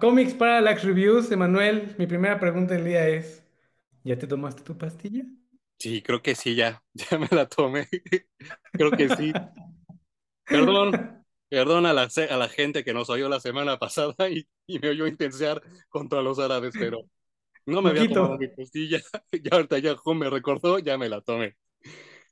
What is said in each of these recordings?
Comics Parallax Reviews. Emanuel, mi primera pregunta del día es, ¿ya te tomaste tu pastilla? Sí, creo que sí, ya, ya me la tomé. Creo que sí. Perdón, perdón a la, ce- a la gente que nos oyó la semana pasada y, y me oyó intensear contra los árabes, pero no me había tomado mi pastilla. Ya ahorita ya Juan me recordó, ya me la tomé.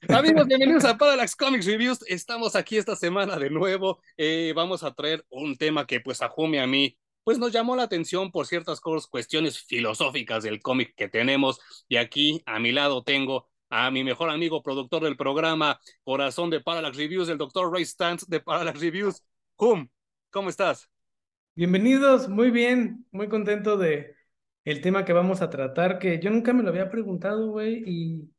Amigos, bienvenidos a Parallax Comics Reviews. Estamos aquí esta semana de nuevo. Eh, vamos a traer un tema que pues a Jumi y a mí pues nos llamó la atención por ciertas cuestiones filosóficas del cómic que tenemos. Y aquí a mi lado tengo a mi mejor amigo, productor del programa, corazón de Parallax Reviews, el doctor Ray Stantz de Parallax Reviews. Jum, ¿cómo estás? Bienvenidos, muy bien, muy contento de el tema que vamos a tratar, que yo nunca me lo había preguntado, güey, y,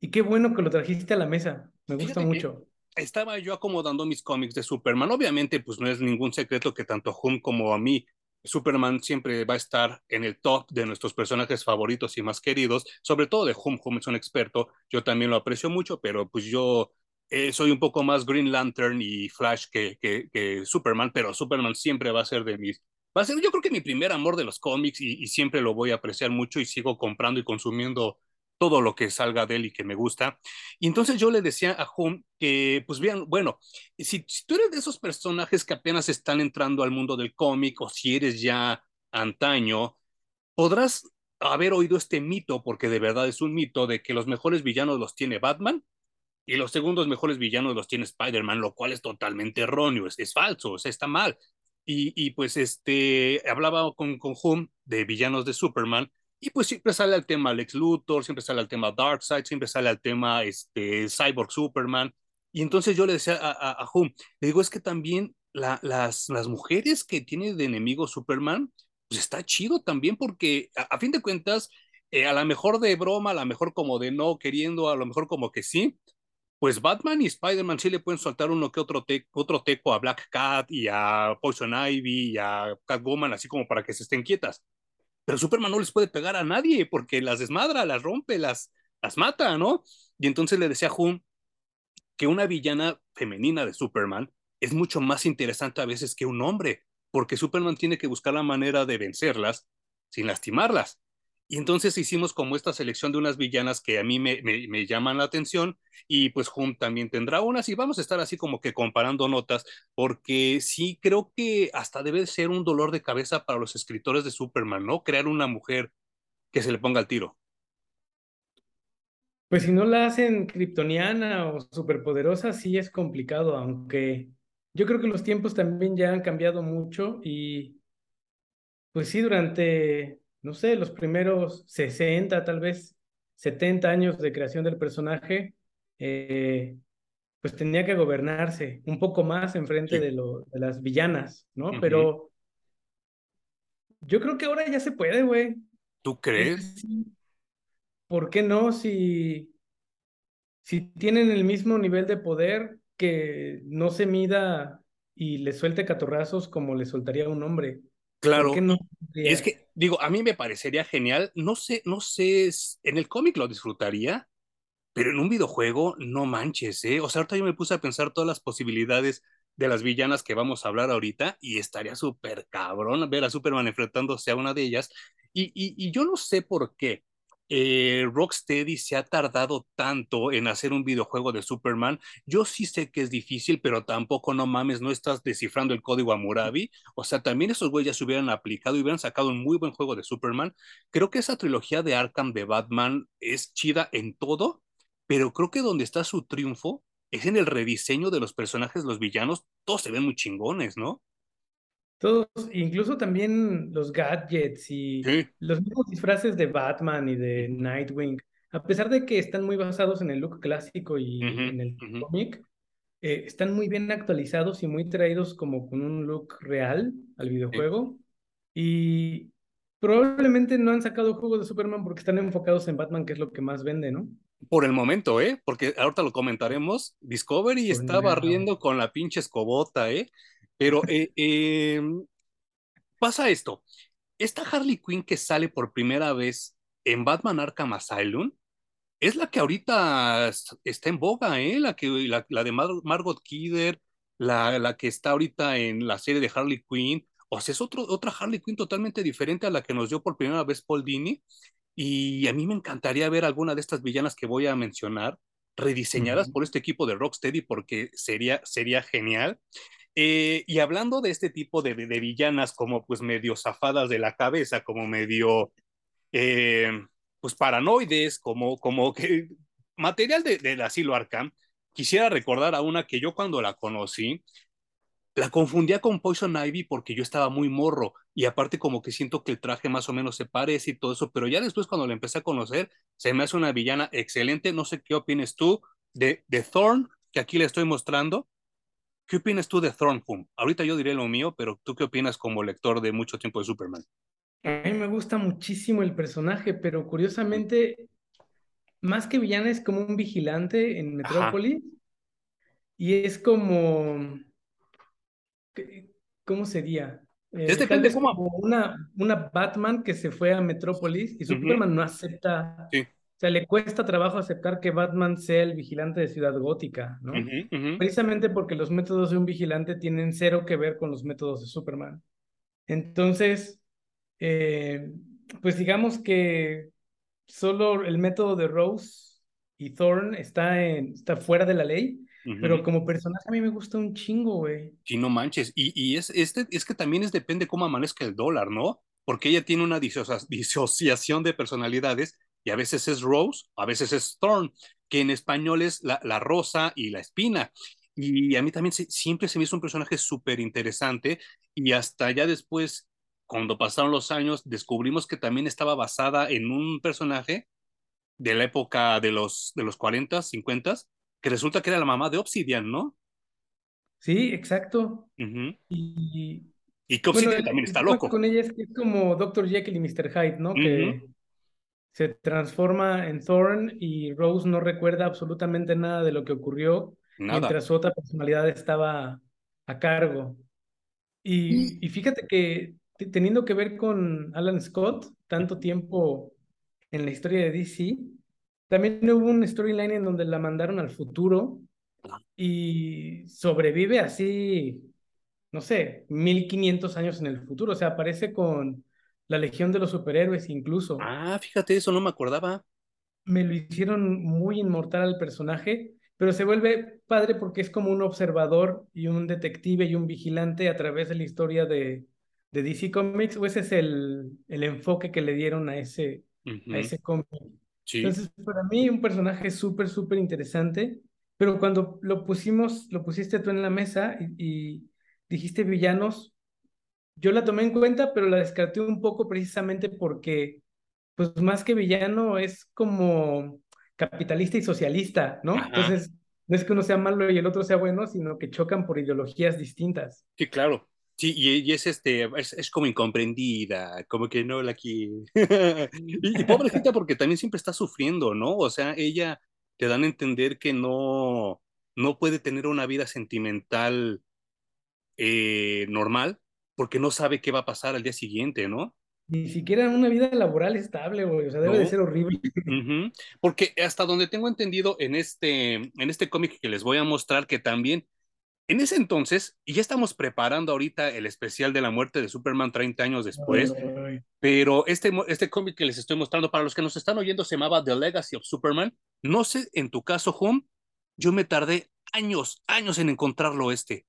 y qué bueno que lo trajiste a la mesa. Me gusta Fíjate mucho. estaba yo acomodando mis cómics de Superman. Obviamente, pues no es ningún secreto que tanto a Hum como a mí, Superman siempre va a estar en el top de nuestros personajes favoritos y más queridos, sobre todo de Hum. Hum es un experto, yo también lo aprecio mucho, pero pues yo eh, soy un poco más Green Lantern y Flash que, que, Superman, pero Superman siempre va a ser de mis... Va a ser, yo creo que mi primer amor de los cómics y siempre lo voy a apreciar mucho y sigo comprando y consumiendo todo lo que salga de él y que me gusta. Y entonces yo le decía a Hum que, pues bien, bueno, si, si, tú eres de esos personajes que apenas están entrando al mundo del cómic o si eres ya antaño, podrás haber oído este mito, porque de verdad es un mito, de que los mejores villanos los tiene Batman y los segundos mejores villanos los tiene Spider-Man, lo cual es totalmente erróneo, es, falso, o sea, está mal. Y, y, pues este, hablaba con, con Hum de villanos de Superman y pues siempre sale al tema Lex Luthor, siempre sale al tema Darkseid, siempre sale al tema este, Cyborg Superman. Y entonces yo le decía a, a, a Hum, le digo, es que también la, las, las mujeres que tiene de enemigo Superman, pues está chido también porque a, a fin de cuentas, eh, a lo mejor de broma, a lo mejor como de no queriendo, a lo mejor como que sí, pues Batman y Spider-Man sí le pueden soltar uno que otro, te otro teco a Black Cat y a Poison Ivy y a Catwoman, así como para que se estén quietas pero Superman no les puede pegar a nadie porque las desmadra, las rompe, las, las mata, ¿no? Y entonces le decía a que una villana femenina de Superman es mucho más interesante a veces que un hombre, porque Superman tiene que buscar la manera de vencerlas sin lastimarlas. Y entonces hicimos como esta selección de unas villanas que a mí me, me, llaman la atención y pues Hum también tendrá unas y vamos a estar así como que comparando notas porque sí creo que hasta debe ser un dolor de cabeza para los escritores de Superman, ¿no? Crear una mujer que se le ponga al tiro. Pues si no la hacen kryptoniana o superpoderosa, sí es complicado, aunque yo creo que los tiempos también ya han cambiado mucho y pues sí, durante, no sé, los primeros 60, tal vez 70 años de creación del personaje, eh, pues tenía que gobernarse un poco más enfrente Sí. de, lo, de las villanas, ¿no? Uh -huh. Pero yo creo que ahora ya se puede, güey. ¿Tú crees? Es, ¿Por qué no? Si, si tienen el mismo nivel de poder, que no se mida y le suelte catorrazos como le soltaría un hombre. Claro. ¿Por qué no? Es que, digo, a mí me parecería genial. No sé, no sé, en el cómic lo disfrutaría, pero en un videojuego, no manches, ¿eh? O sea, ahorita yo me puse a pensar todas las posibilidades de las villanas que vamos a hablar ahorita y estaría súper cabrón ver a Superman enfrentándose a una de ellas. Y, y, y yo no sé por qué eh, Rocksteady se ha tardado tanto en hacer un videojuego de Superman. Yo sí sé que es difícil, pero tampoco, no mames, no estás descifrando el código Amurabi. O sea, también esos güeyes se hubieran aplicado y hubieran sacado un muy buen juego de Superman. Creo que esa trilogía de Arkham de Batman es chida en todo, pero creo que donde está su triunfo es en el rediseño de los personajes, los villanos, todos se ven muy chingones, ¿no? Todos, incluso también los gadgets y Sí. los mismos disfraces de Batman y de Nightwing, a pesar de que están muy basados en el look clásico y Uh -huh, en el uh -huh. cómic, eh, están muy bien actualizados y muy traídos como con un look real al videojuego. Sí. Y probablemente no han sacado juegos de Superman porque están enfocados en Batman, que es lo que más vende, ¿no? Por el momento, ¿eh? Porque ahorita lo comentaremos. Discovery Por está barriendo con la pinche escobota, ¿eh? Pero eh, eh, pasa esto. Esta Harley Quinn que sale por primera vez en Batman Arkham Asylum es la que ahorita está en boga, ¿eh? La, que, la, la de Mar Margot Kidder, la, la que está ahorita en la serie de Harley Quinn, o sea, es otro, otra Harley Quinn totalmente diferente a la que nos dio por primera vez Paul Dini. Y a mí me encantaría ver alguna de estas villanas que voy a mencionar rediseñadas por este equipo de Rocksteady porque sería, sería genial. Eh, y hablando de este tipo de, villanas como pues medio zafadas de la cabeza, como medio eh, pues paranoides, como, como que material del de asilo Arkham, quisiera recordar a una que yo cuando la conocí, la confundía con Poison Ivy porque yo estaba muy morro y aparte como que siento que el traje más o menos se parece y todo eso, pero ya después cuando la empecé a conocer, se me hace una villana excelente, no sé qué opinas tú de, de Thorn, que aquí le estoy mostrando. ¿Qué opinas tú de Thorn? Ahorita yo diré lo mío, pero tú qué opinas como lector de mucho tiempo de Superman? A mí me gusta muchísimo el personaje, pero curiosamente, más que villana es como un vigilante en Metrópolis. Y es como. ¿Cómo sería? Eh, vez como una, una Batman que se fue a Metrópolis y Superman no acepta. O sea, le cuesta trabajo aceptar que Batman sea el vigilante de Ciudad Gótica, ¿no? Precisamente porque los métodos de un vigilante tienen cero que ver con los métodos de Superman. Entonces, eh, pues digamos que solo el método de Rose y Thorn está, en, está fuera de la ley, pero como personaje a mí me gusta un chingo, güey. Sí, no manches. Y, y es, este, es que también es depende cómo amanezca el dólar, ¿no? Porque ella tiene una disociación de personalidades y a veces es Rose, a veces es Thorn, que en español es la, la rosa y la espina. Y a mí también siempre se me hizo un personaje súper interesante y hasta ya después cuando pasaron los años, descubrimos que también estaba basada en un personaje de la época de los, de los 40, 50, que resulta que era la mamá de Obsidian, ¿no? Sí, exacto. Y, y que Obsidian también está loco. Con ella es, como Dr. Jekyll y Mr. Hyde, ¿no? Que se transforma en Thorn y Rose no recuerda absolutamente nada de lo que ocurrió mientras su otra personalidad estaba a cargo. Y, y fíjate que teniendo que ver con Alan Scott, tanto tiempo en la historia de DC, también hubo un storyline en donde la mandaron al futuro y sobrevive así, no sé, 1500 años en el futuro. O sea, aparece con la Legión de los Superhéroes incluso. Ah, fíjate, eso no me acordaba. Me lo hicieron muy inmortal al personaje, pero se vuelve padre porque es como un observador y un detective y un vigilante a través de la historia de, de DC Comics, o ese es el, el enfoque que le dieron a ese, a ese cómic. Entonces, para mí, un personaje súper, súper interesante, pero cuando lo pusimos, lo pusiste tú en la mesa y, dijiste villanos, yo la tomé en cuenta, pero la descarté un poco precisamente porque, pues más que villano, es como capitalista y socialista, ¿no? Entonces, no es que uno sea malo y el otro sea bueno, sino que chocan por ideologías distintas. Sí, claro. Sí, y, es este, es, como incomprendida, como que no la quiere. y, y pobrecita porque también siempre está sufriendo, ¿no? O sea, ella te dan a entender que no, no puede tener una vida sentimental eh, normal porque no sabe qué va a pasar al día siguiente, ¿no? Ni siquiera una vida laboral estable, güey. O sea, debe de ser horrible. Porque hasta donde tengo entendido en este, en este cómic que les voy a mostrar, que también en ese entonces, y ya estamos preparando ahorita el especial de la muerte de Superman 30 años después, pero este, este cómic que les estoy mostrando, para los que nos están oyendo, se llamaba The Legacy of Superman. No sé, en tu caso, Home, yo me tardé años, años en encontrarlo este.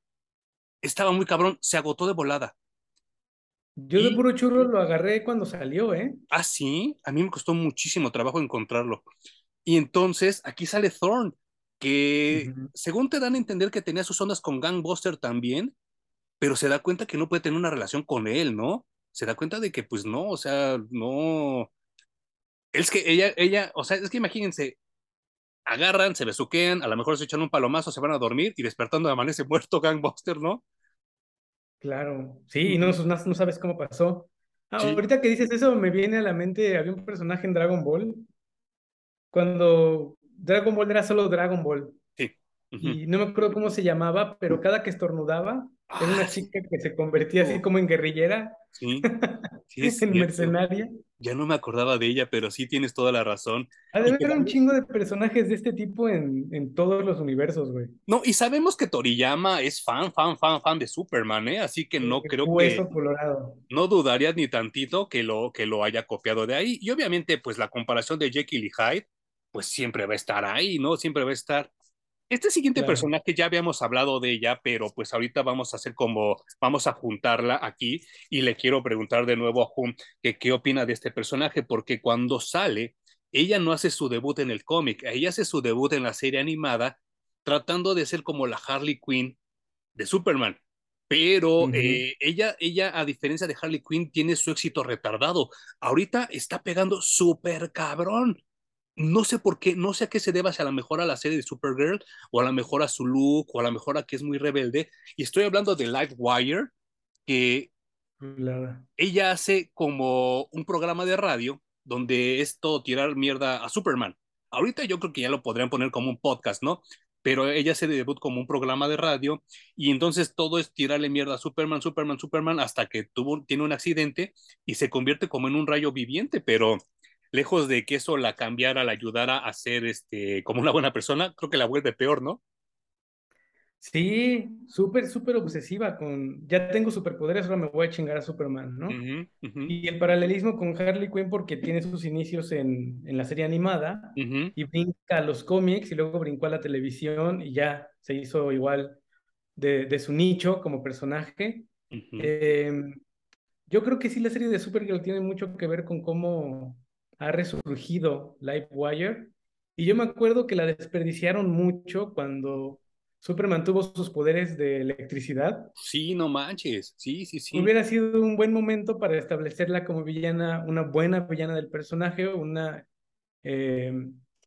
Estaba muy cabrón, se agotó de volada. Yo de puro churro lo agarré cuando salió, ¿eh? Ah, sí, a mí me costó muchísimo trabajo encontrarlo. Y entonces aquí sale Thorn, que según te dan a entender que tenía sus ondas con Gangbuster también, pero se da cuenta que no puede tener una relación con él, ¿no? Se da cuenta de que pues no, o sea, no... Es que ella, ella, o sea, es que imagínense, agarran, se besuquean, a lo mejor se echan un palomazo, se van a dormir y despertando amanece muerto Gangbuster, ¿no? Claro, sí, y no, no, sabes cómo pasó. Ah, ahorita que dices eso, me viene a la mente, había un personaje en Dragon Ball, cuando Dragon Ball era solo Dragon Ball. Sí. Y no me acuerdo cómo se llamaba, pero cada que estornudaba, Era una Ah, chica que se convertía así como en guerrillera, sí, sí es en mercenaria. Ya no me acordaba de ella, pero sí tienes toda la razón. Ha de que haber un chingo de personajes de este tipo en, en todos los universos, güey. no, y sabemos que Toriyama es fan, fan, fan, fan de Superman, ¿eh? Así que no creo que, Hueso colorado. no dudarías ni tantito que lo, que lo haya copiado de ahí. Y obviamente, pues la comparación de Jekyll y Hyde, pues siempre va a estar ahí, ¿no? Siempre va a estar. Este siguiente Claro. personaje ya habíamos hablado de ella, pero pues ahorita vamos a hacer como, vamos a juntarla aquí y le quiero preguntar de nuevo a Hum que qué opina de este personaje, porque cuando sale, ella no hace su debut en el cómic, ella hace su debut en la serie animada tratando de ser como la Harley Quinn de Superman. Pero eh, ella, ella, a diferencia de Harley Quinn, tiene su éxito retardado. Ahorita está pegando súper cabrón. No sé por qué, no sé a qué se deba, si a lo mejor a la serie de Supergirl, o a lo mejor a su look, o a lo mejor a que es muy rebelde. Y estoy hablando de Livewire, que Chulada. ella hace como un programa de radio donde es todo tirar mierda a Superman. Ahorita yo creo que ya lo podrían poner como un podcast, ¿no? Pero ella se debut como un programa de radio y entonces todo es tirarle mierda a Superman, Superman, Superman, hasta que tuvo, tiene un accidente y se convierte como en un rayo viviente, pero lejos de que eso la cambiara, la ayudara a ser este, como una buena persona, creo que la vuelve peor, ¿no? Sí, súper, súper obsesiva con, ya tengo superpoderes, ahora me voy a chingar a Superman, Uh ¿no? -huh, uh -huh, Y el paralelismo con Harley Quinn porque tiene sus inicios en, en la serie animada uh -huh. y brinca a los cómics y luego brincó a la televisión y ya se hizo igual de, de su nicho como personaje. Eh, yo creo que sí la serie de Supergirl tiene mucho que ver con cómo ha resurgido Livewire y yo me acuerdo que la desperdiciaron mucho cuando Superman tuvo sus poderes de electricidad. Sí, no manches. Sí, sí, sí. Hubiera sido un buen momento para establecerla como villana, una buena villana del personaje, una eh,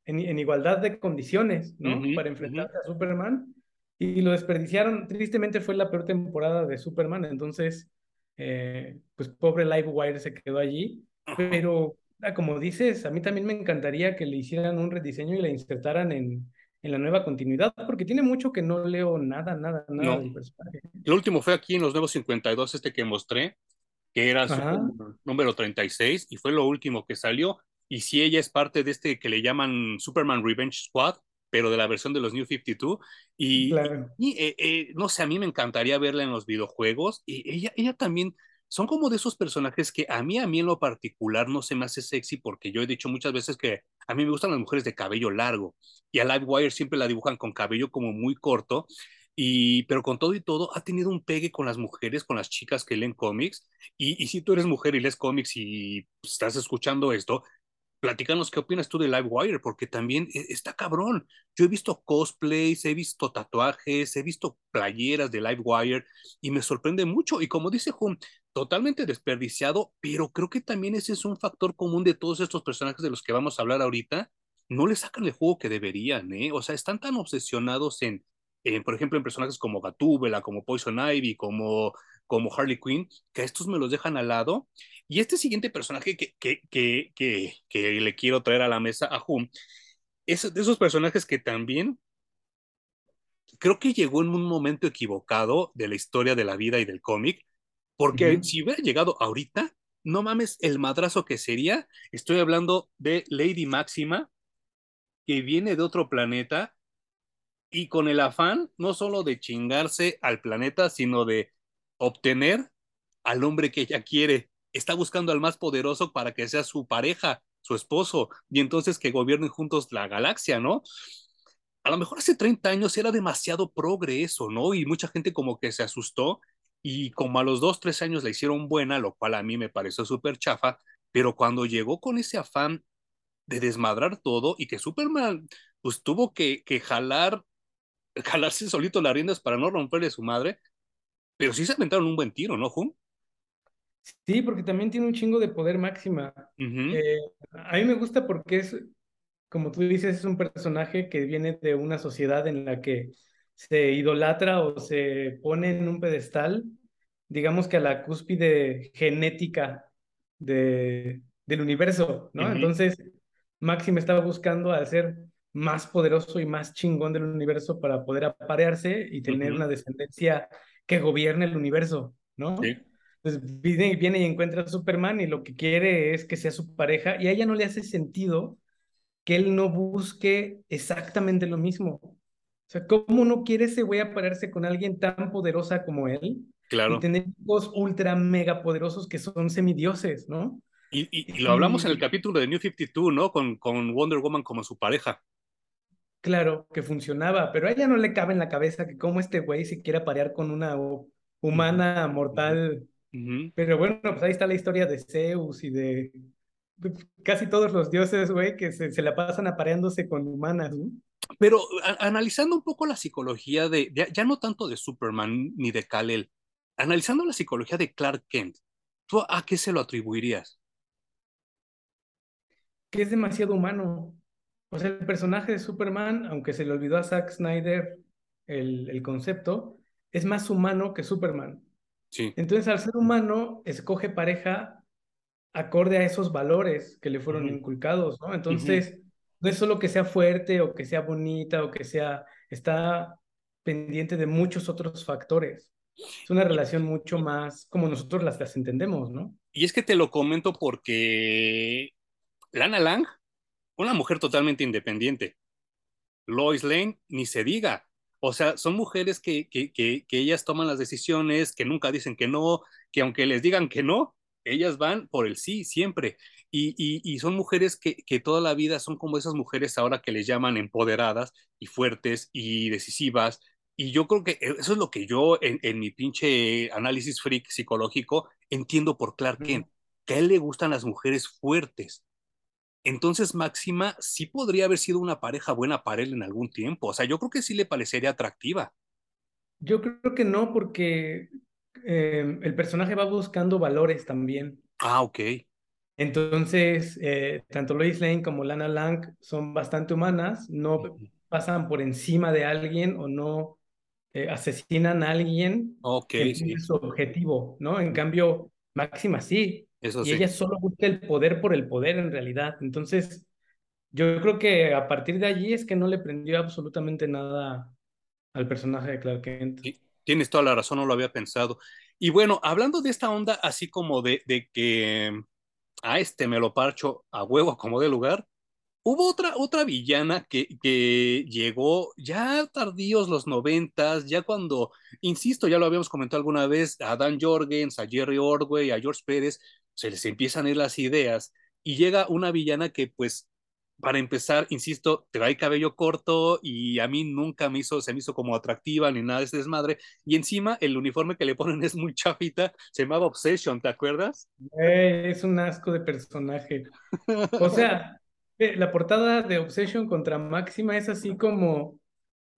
en, en, igualdad de condiciones, ¿no? Uh -huh, para enfrentarse uh -huh. a Superman. Y lo desperdiciaron. Tristemente fue la peor temporada de Superman, entonces, eh, pues pobre Livewire se quedó allí. Pero, como dices, a mí también me encantaría que le hicieran un rediseño y la insertaran en, en la nueva continuidad, porque tiene mucho que no leo nada, nada, nada no. del personaje. Lo último fue aquí en los nuevos 52, este que mostré, que era su número 36, y fue lo último que salió. Y si ella es parte de este que le llaman Superman Revenge Squad, pero de la versión de los New 52. Y, claro. y eh, eh, no sé, a mí me encantaría verla en los videojuegos. Y ella, ella también son como de esos personajes que a mí, a mí en lo particular no se me hace sexy porque yo he dicho muchas veces que a mí me gustan las mujeres de cabello largo y a Livewire siempre la dibujan con cabello como muy corto. Y, pero con todo y todo, ha tenido un pegue con las mujeres, con las chicas que leen cómics. Y, y si tú eres mujer y lees cómics y estás escuchando esto, platícanos qué opinas tú de Livewire, porque también está cabrón. Yo he visto cosplays, he visto tatuajes, he visto playeras de Livewire y me sorprende mucho. Y como dice Hum, totalmente desperdiciado, pero creo que también ese es un factor común de todos estos personajes de los que vamos a hablar ahorita. No le sacan el juego que deberían, ¿eh? O sea, están tan obsesionados en, por ejemplo, en personajes como Gatúbela, como Poison Ivy, como, como Harley Quinn, que a estos me los dejan al lado. Y este siguiente personaje que, que, que, que, que le quiero traer a la mesa a Hum, es de esos personajes que también creo que llegó en un momento equivocado de la historia de la vida y del cómic, porque uh -huh. si hubiera llegado ahorita, no mames el madrazo que sería. Estoy hablando de Lady Máxima, que viene de otro planeta y con el afán no solo de chingarse al planeta, sino de obtener al hombre que ella quiere. Está buscando al más poderoso para que sea su pareja, su esposo, y entonces que gobiernen juntos la galaxia, ¿no? A lo mejor hace 30 años era demasiado progreso, ¿no? Y mucha gente como que se asustó y como a los 2, 3 años la hicieron buena, lo cual a mí me pareció súper chafa, pero cuando llegó con ese afán de desmadrar todo y que Superman pues tuvo que, que jalar, jalarse solito las riendas para no romperle su madre, pero sí se aventaron un buen tiro, ¿no, Hum? Sí, porque también tiene un chingo de poder máxima. Uh -huh. eh, a mí me gusta porque es, como tú dices, es un personaje que viene de una sociedad en la que se idolatra o se pone en un pedestal, digamos que a la cúspide genética de, del universo, ¿no? Uh -huh. Entonces, Máxima estaba buscando ser más poderoso y más chingón del universo para poder aparearse y tener uh -huh. una descendencia que gobierne el universo, ¿no? Sí. Entonces viene, viene y encuentra a Superman y lo que quiere es que sea su pareja y a ella no le hace sentido que él no busque exactamente lo mismo. O sea, ¿cómo no quiere ese güey aparecerse con alguien tan poderosa como él? Claro. Y tener hijos ultra mega poderosos que son semidioses, ¿no? Y, y, y lo hablamos en el capítulo de New 52, ¿no? Con, con Wonder Woman como su pareja. Claro, que funcionaba, pero a ella no le cabe en la cabeza que como este güey se quiera parear con una humana mortal. Uh -huh. Pero bueno, pues ahí está la historia de Zeus y de, de casi todos los dioses, güey, que se, se, la pasan apareándose con humanas, ¿no? Pero a, analizando un poco la psicología de, ya, ya, no tanto de Superman ni de Kal-El, analizando la psicología de Clark Kent, ¿tú a qué se lo atribuirías? Que es demasiado humano. O sea, el personaje de Superman, aunque se le olvidó a Zack Snyder el, el concepto, es más humano que Superman. Sí. Entonces, al ser humano, escoge pareja acorde a esos valores que le fueron uh -huh. inculcados, ¿no? Entonces, uh -huh. No es solo que sea fuerte o que sea bonita o que sea, está pendiente de muchos otros factores. Es una relación mucho más como nosotros las, entendemos, ¿no? Y es que te lo comento porque Lana Lang, una mujer totalmente independiente. Lois Lane, ni se diga. O sea, son mujeres que, que, que, que, ellas toman las decisiones, que nunca dicen que no, que aunque les digan que no, ellas van por el sí siempre. Y, y, y son mujeres que, que, toda la vida son como esas mujeres ahora que les llaman empoderadas y fuertes y decisivas. Y yo creo que eso es lo que yo en, en mi pinche análisis freak psicológico entiendo por Clark Kent, que a él le gustan las mujeres fuertes, entonces Máxima sí podría haber sido una pareja buena para él en algún tiempo. O sea, yo creo que sí le parecería atractiva. Yo creo que no, porque eh, el personaje va buscando valores también. Ah, ok. Entonces, eh, tanto Lois Lane como Lana Lang son bastante humanas, no pasan por encima de alguien o no eh, asesinan a alguien okay, que sí. su objetivo, ¿no? En cambio, Máxima sí, eso y sí. ella solo busca el poder por el poder en realidad. Entonces, yo creo que a partir de allí es que no le prendió absolutamente nada al personaje de Clark Kent. Sí, tienes toda la razón, no lo había pensado. Y bueno, hablando de esta onda así como de, de que a este me lo parcho a huevo como de lugar, hubo otra, otra villana que, que llegó ya tardíos los noventas, ya cuando, insisto, ya lo habíamos comentado alguna vez, a Dan Jorgens, a Jerry Ordway, a George Pérez, se les empiezan a ir las ideas y llega una villana que pues para empezar, insisto, trae cabello corto y a mí nunca me hizo, se me hizo como atractiva ni nada de ese desmadre. Y encima el uniforme que le ponen es muy chafita, se llamaba Obsession, ¿te acuerdas? Es un asco de personaje. O sea, la portada de Obsession contra Máxima es así como,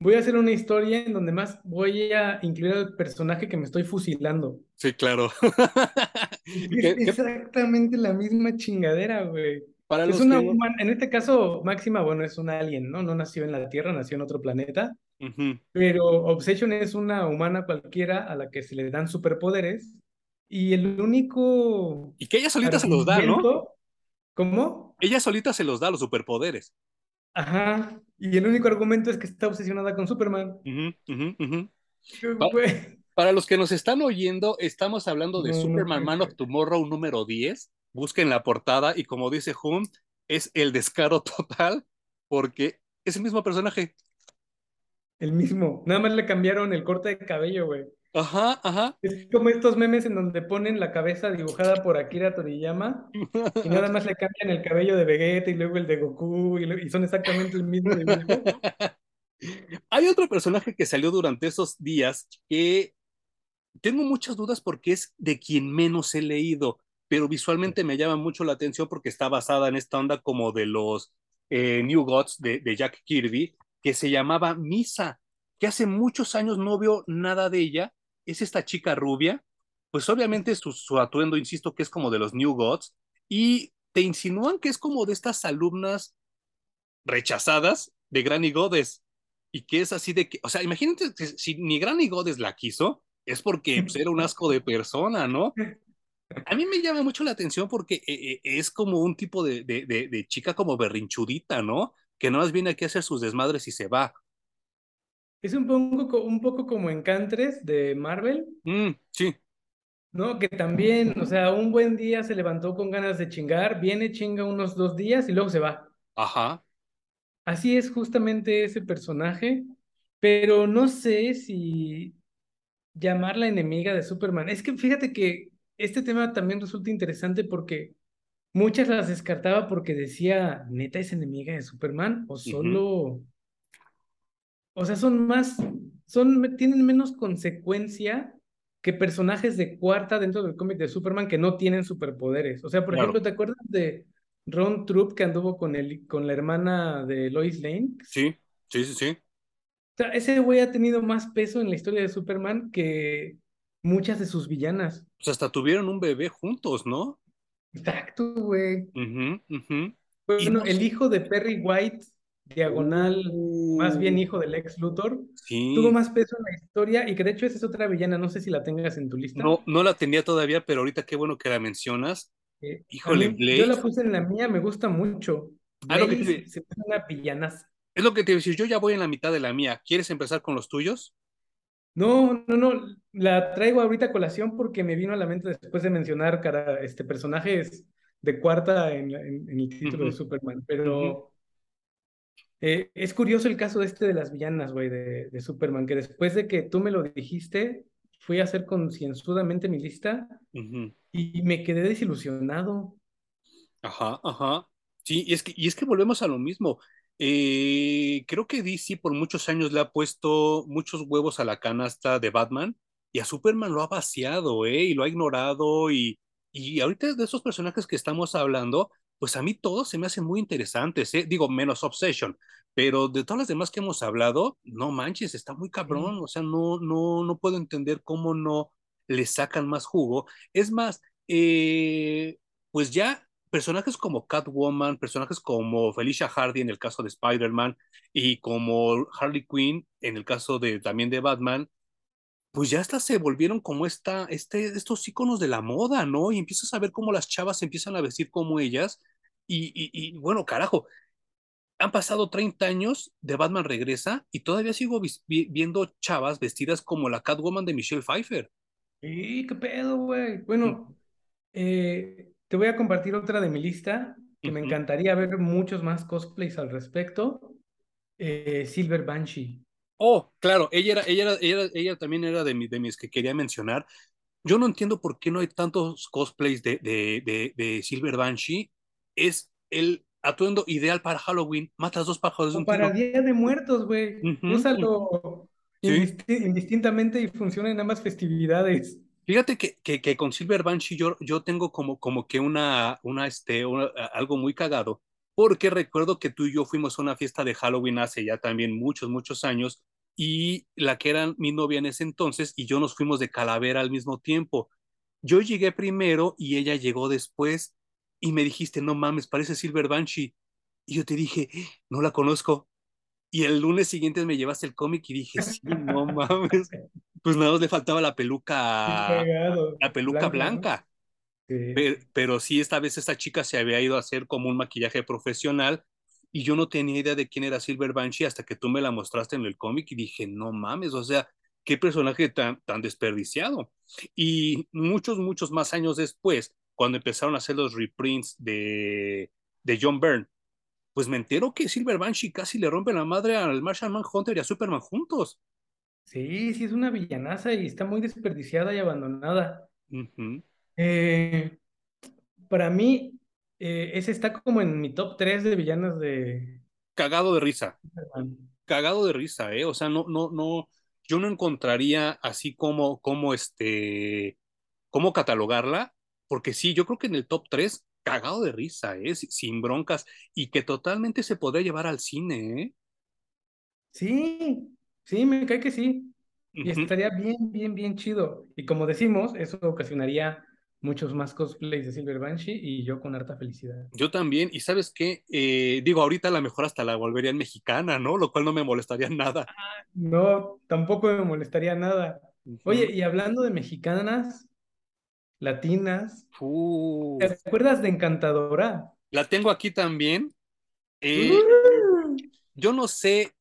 voy a hacer una historia en donde más voy a incluir al personaje que me estoy fusilando. Sí, claro. es exactamente la misma chingadera, güey. Para es una que... humana, en este caso, Máxima, bueno, es un alien, ¿no? No nació en la Tierra, nació en otro planeta. Uh -huh. Pero Obsession es una humana cualquiera a la que se le dan superpoderes. Y el único. Y que ella solita se los da, ¿no? ¿Cómo? Ella solita se los da los superpoderes. Ajá. Y el único argumento es que está obsesionada con Superman. Uh -huh, uh -huh, para, para, los que nos están oyendo, estamos hablando de no, Superman no, Man of Tomorrow número 10 busquen la portada y como dice Hunt, es el descaro total porque es el mismo personaje. El mismo, nada más le cambiaron el corte de cabello, güey. Ajá, ajá. Es como estos memes en donde ponen la cabeza dibujada por Akira Toriyama y nada más le cambian el cabello de Vegeta y luego el de Goku y, y son exactamente el mismo. Hay otro personaje que salió durante esos días que tengo muchas dudas porque es de quien menos he leído pero visualmente me llama mucho la atención porque está basada en esta onda como de los eh, New Gods de, Jack Kirby, que se llamaba Misa, que hace muchos años no veo nada de ella, es esta chica rubia, pues obviamente su, su atuendo, insisto, que es como de los New Gods, y te insinúan que es como de estas alumnas rechazadas de Granny Godes, y que es así de que, o sea, imagínate si ni Granny Godes la quiso, es porque pues, era un asco de persona, ¿no? A mí me llama mucho la atención porque eh, es como un tipo de, de, de, de, chica como berrinchudita, ¿no? Que no más viene aquí a hacer sus desmadres y se va. Es un poco, un poco como Encantres de Marvel, Mm, sí, ¿no? Que también, o sea, un buen día se levantó con ganas de chingar, viene, chinga unos dos días y luego se va. ajá. Así es justamente ese personaje, pero no sé si llamarla enemiga de Superman. Es que fíjate que este tema también resulta interesante porque muchas las descartaba porque decía, neta es enemiga de Superman o solo, o sea, son más, son, tienen menos consecuencia que personajes de cuarta dentro del cómic de Superman que no tienen superpoderes. O sea, por claro. ejemplo, ¿te acuerdas de Ron Trupp que anduvo con el, con la hermana de Lois Lane? Sí, sí, sí, sí. O sea, ese güey ha tenido más peso en la historia de Superman que muchas de sus villanas. Pues hasta tuvieron un bebé juntos, ¿no? Exacto, güey. Y Bueno, no el hijo de Perry White, diagonal, más bien Uh, hijo del ex Luthor, tuvo más peso en la historia y que de hecho esa es otra villana, no sé si la tengas en tu lista. No, no la tenía todavía, pero ahorita qué bueno que la mencionas. Eh, Híjole, mí, yo la puse en la mía, me gusta mucho. Ah, lo que te, se una villanaza. es lo que te iba a decir. Yo ya voy en la mitad de la mía. ¿Quieres empezar con los tuyos? No, no, no, la traigo ahorita a colación porque me vino a la mente después de mencionar cara, este personajes de cuarta en, en- en el título de Superman, pero eh, es curioso el caso este de las villanas, güey, de, de Superman, que después de que tú me lo dijiste, fui a hacer concienzudamente mi lista y me quedé desilusionado. Ajá, ajá. Sí, y es que, y es que volvemos a lo mismo. Eh, creo que DC por muchos años le ha puesto muchos huevos a la canasta de Batman y a Superman lo ha vaciado, ¿eh? Y lo ha ignorado y, y ahorita de esos personajes que estamos hablando, pues a mí todos se me hacen muy interesantes, ¿eh? Digo, menos Obsession, pero de todas las demás que hemos hablado, no manches, está muy cabrón, o sea, no, no, no puedo entender cómo no le sacan más jugo. Es más, eh, pues ya personajes como Catwoman, personajes como Felicia Hardy en el caso de Spider-Man y como Harley Quinn en el caso de también de Batman, pues ya hasta se volvieron como esta, este, estos íconos de la moda, ¿no? Y empiezas a ver cómo las chavas se empiezan a vestir como ellas. Y, y, y bueno, carajo, han pasado 30 años de Batman Regresa y todavía sigo vi viendo chavas vestidas como la Catwoman de Michelle Pfeiffer. ¿Y qué pedo, güey? Bueno, eh, te voy a compartir otra de mi lista que me -huh. encantaría ver muchos más cosplays al respecto. Eh, Silver Banshee. Oh, claro, ella era, ella era, ella, ella también era de, mi, de mis que quería mencionar. Yo no entiendo por qué no hay tantos cosplays de, de, de, de Silver Banshee. Es el atuendo ideal para Halloween. Matas dos pájaros de un para tiro. Día de Muertos, güey. Úsalo Sí. indisti- indistintamente y funciona en ambas festividades. Fíjate que, que, que con Silver Banshee yo, yo tengo como, como que una, una, este, una- algo muy cagado, porque recuerdo que tú y yo fuimos a una fiesta de Halloween hace ya también muchos, muchos años, y la que era mi novia en ese entonces y yo nos fuimos de calavera al mismo tiempo. Yo llegué primero y ella llegó después y me dijiste, no mames, parece Silver Banshee. Y yo te dije, no la conozco. Y el lunes siguiente me llevaste el cómic y dije, sí, no mames. Pues nada más le faltaba la peluca la peluca Blanca, ¿no? blanca. Sí. Pero, pero sí, esta vez esta chica se había ido a hacer como un maquillaje profesional y yo no tenía idea de quién era Silver Banshee hasta que tú me la mostraste en el cómic y dije, no mames, o sea, qué personaje tan, tan desperdiciado. Y muchos, muchos más años después, cuando empezaron a hacer los reprints de, de John Byrne, pues me entero que Silver Banshee casi le rompe la madre al Martian Manhunter y a Superman juntos. Sí, sí, es una villanaza y está muy desperdiciada y abandonada. Uh -huh. Eh, para mí, eh, ese está como en mi top 3 de villanas de Cagado de risa. Cagado de risa, ¿eh? O sea, no, no, no, yo no encontraría así como, como este, cómo catalogarla, porque sí, yo creo que en el top 3 cagado de risa, ¿eh? Sin broncas, y que totalmente se podría llevar al cine, ¿eh? Sí, sí, me cae que sí. Uh Y -huh. estaría bien, bien, bien chido. Y como decimos, eso ocasionaría muchos más cosplays de Silver Banshee y yo con harta felicidad. Yo también, y sabes qué, eh, digo, ahorita a lo mejor hasta la volverían mexicana, ¿no? Lo cual no me molestaría nada. No, tampoco me molestaría nada. Uh Oye, y hablando de mexicanas, latinas, ¿te Uf. acuerdas de Encantadora? La tengo aquí también. Eh, yo no sé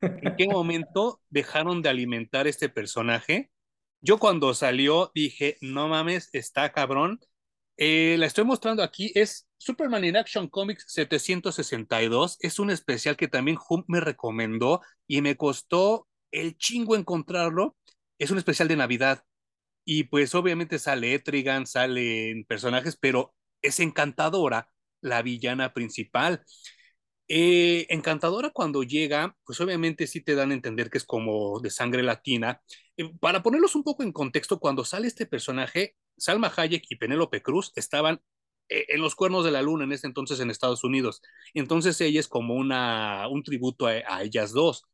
¿En qué momento dejaron de alimentar este personaje? Yo cuando salió dije, no mames, está cabrón. Eh, la estoy mostrando aquí, es Superman in Action Comics 762. Es un especial que también Hum me recomendó y me costó el chingo encontrarlo. Es un especial de Navidad. Y pues obviamente sale Etrigan, salen personajes, pero es encantadora la villana principal. Eh, encantadora cuando llega, pues obviamente sí te dan a entender que es como de sangre latina. Eh, para ponerlos un poco en contexto, cuando sale este personaje, Salma Hayek y Penélope Cruz estaban eh, en los cuernos de la luna en ese entonces en Estados Unidos. Entonces ella es como una, un tributo a, a ellas dos.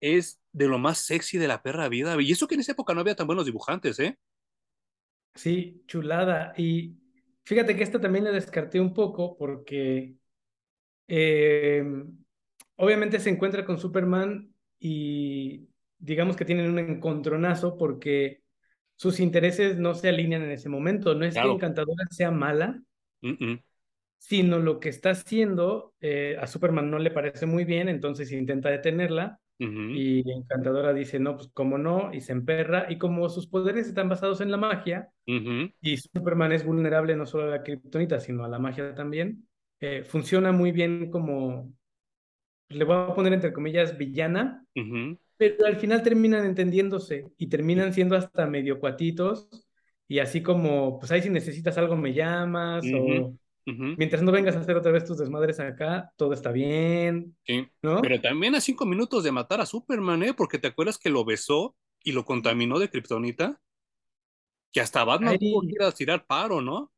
Es de lo más sexy de la perra vida. Y eso que en esa época no había tan buenos dibujantes, ¿eh? Sí, chulada. Y fíjate que esta también la descarté un poco porque eh, obviamente se encuentra con Superman y digamos que tienen un encontronazo porque sus intereses no se alinean en ese momento. No es Claro. que Encantadora sea mala, sino lo que está haciendo eh, a Superman no le parece muy bien, entonces intenta detenerla y Encantadora dice, no, pues cómo no, y se emperra, y como sus poderes están basados en la magia, y Superman es vulnerable no solo a la kriptonita, sino a la magia también, eh, funciona muy bien como, le voy a poner entre comillas, villana, pero al final terminan entendiéndose y terminan siendo hasta medio cuatitos, y así como, pues ahí si necesitas algo me llamas, o mientras no vengas a hacer otra vez tus desmadres acá, todo está bien, Sí, ¿no? pero también a cinco minutos de matar a Superman, ¿eh? Porque te acuerdas que lo besó y lo contaminó de kriptonita, que hasta Batman tuvo que ir a tirar paro, ¿no?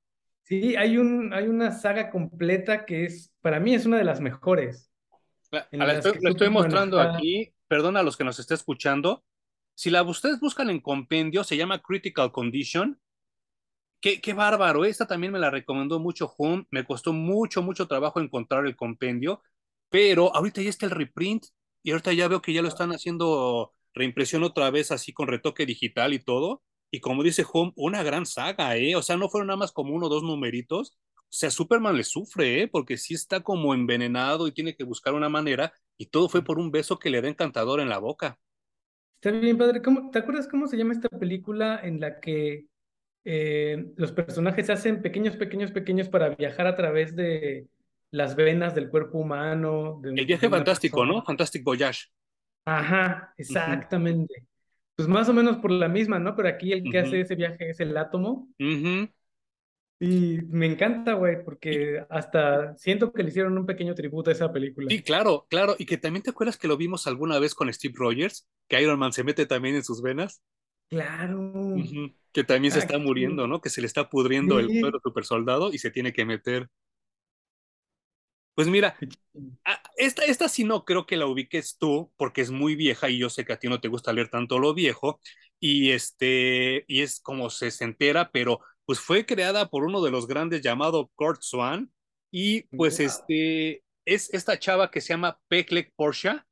Sí, hay un, hay una saga completa que es, para mí es una de las mejores, La, en la estoy, la mostrando aquí, perdón a los que nos esté escuchando. Si la ustedes buscan en compendio, se llama Critical Condition. Qué, qué bárbaro, esta también me la recomendó mucho Hum, me costó mucho, mucho trabajo encontrar el compendio, pero ahorita ya está el reprint y ahorita ya veo que ya lo están haciendo reimpresión otra vez así con retoque digital y todo. Y como dice Hum, una gran saga, ¿eh? O sea, no fueron nada más como uno o dos numeritos. O sea, Superman le sufre, ¿eh? Porque sí está como envenenado y tiene que buscar una manera y todo fue por un beso que le da encantador en la boca. está bien padre. ¿Cómo, te acuerdas cómo se llama esta película en la que eh, los personajes se hacen pequeños, pequeños, pequeños para viajar a través de las venas del cuerpo humano, de, El viaje fantástico, persona? ¿no? Fantastic Voyage. Ajá, exactamente. Pues más o menos por la misma, ¿no? Pero aquí el que hace ese viaje es el átomo. Y me encanta, güey, porque hasta siento que le hicieron un pequeño tributo a esa película. Sí, claro, claro. Y que también te acuerdas que lo vimos alguna vez con Steve Rogers, que Iron Man se mete también en sus venas, Claro. Que también se Ah, está muriendo. ¿no? Que se le está pudriendo el Sí, suero super soldado y se tiene que meter. Pues mira, qué chido. a- esta, esta sí no creo que la ubiques tú, porque es muy vieja y yo sé que a ti no te gusta leer tanto lo viejo, y este, y es como se entera, pero pues fue creada por uno de los grandes llamado Kurt Swan, y pues este, es esta chava que se llama Pecklek Porsche,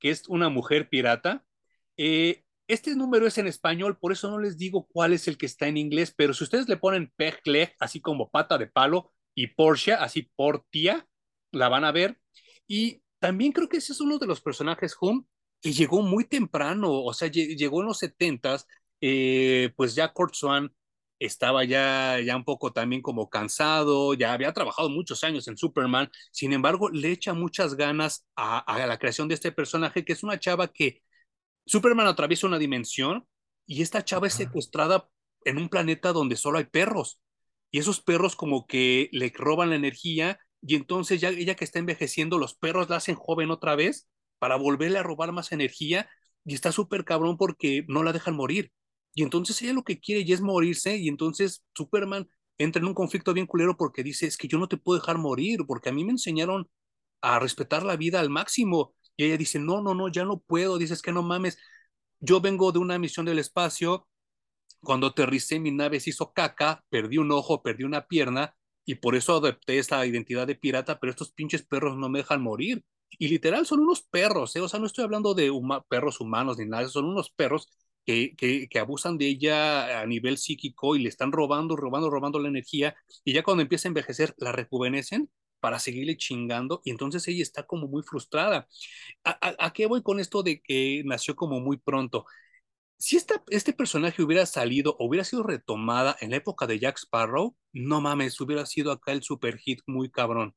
que es una mujer pirata. Eh, este número es en español, por eso no les digo cuál es el que está en inglés, pero si ustedes le ponen Pecklek, así como pata de palo, y Porsche, así por tía, la van a ver. Y también creo que ese es uno de los personajes Home que llegó muy temprano, o sea, llegó en los setentas, eh, pues ya Kurt Swan estaba ya, ya un poco también como cansado, ya había trabajado muchos años en Superman, sin embargo, le echa muchas ganas a, a la creación de este personaje, que es una chava que Superman atraviesa una dimensión y esta chava es secuestrada en un planeta donde solo hay perros. Y esos perros como que le roban la energía y entonces ya ella que está envejeciendo, los perros la hacen joven otra vez para volverle a robar más energía y está súper cabrón porque no la dejan morir. Y entonces ella lo que quiere ya es morirse y entonces Superman entra en un conflicto bien culero porque dice, es que yo no te puedo dejar morir porque a mí me enseñaron a respetar la vida al máximo. Y ella dice, no, no, no, ya no puedo. Dices que no mames, yo vengo de una misión del espacio, cuando aterricé mi nave se hizo caca, perdí un ojo, perdí una pierna y por eso adopté esta identidad de pirata, pero estos pinches perros no me dejan morir. Y literal son unos perros, ¿eh? o sea, no estoy hablando de perros humanos ni nada, son unos perros que, que, abusan de ella a nivel psíquico y le están robando, robando, robando la energía y ya cuando empieza a envejecer la rejuvenecen para seguirle chingando y entonces ella está como muy frustrada. ¿A, a, a qué voy con esto de que nació como muy pronto? Si esta, este personaje hubiera salido o hubiera sido retomada en la época de Jack Sparrow, no mames, hubiera sido acá el super hit muy cabrón.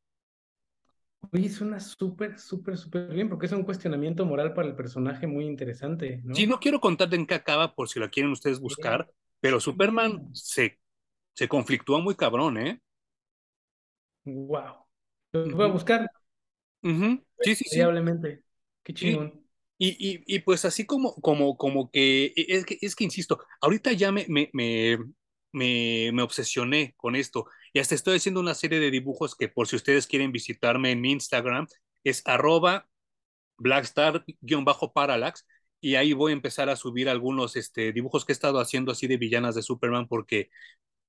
Oye, suena súper, súper, súper bien, porque es un cuestionamiento moral para el personaje muy interesante, ¿no? Sí, no quiero contar en qué acaba por si la quieren ustedes buscar, pero Superman se, se conflictúa muy cabrón, ¿eh? Wow. Lo voy a buscar. Uh -huh. Sí, sí, sí. Qué chingón. Sí. Y, y, y, pues así como, como, como que, es que, es que insisto, ahorita ya me, me, me, me, me obsesioné con esto y hasta estoy haciendo una serie de dibujos que por si ustedes quieren visitarme en mi Instagram, es arroba blackstar-parallax y ahí voy a empezar a subir algunos este, dibujos que he estado haciendo así de villanas de Superman porque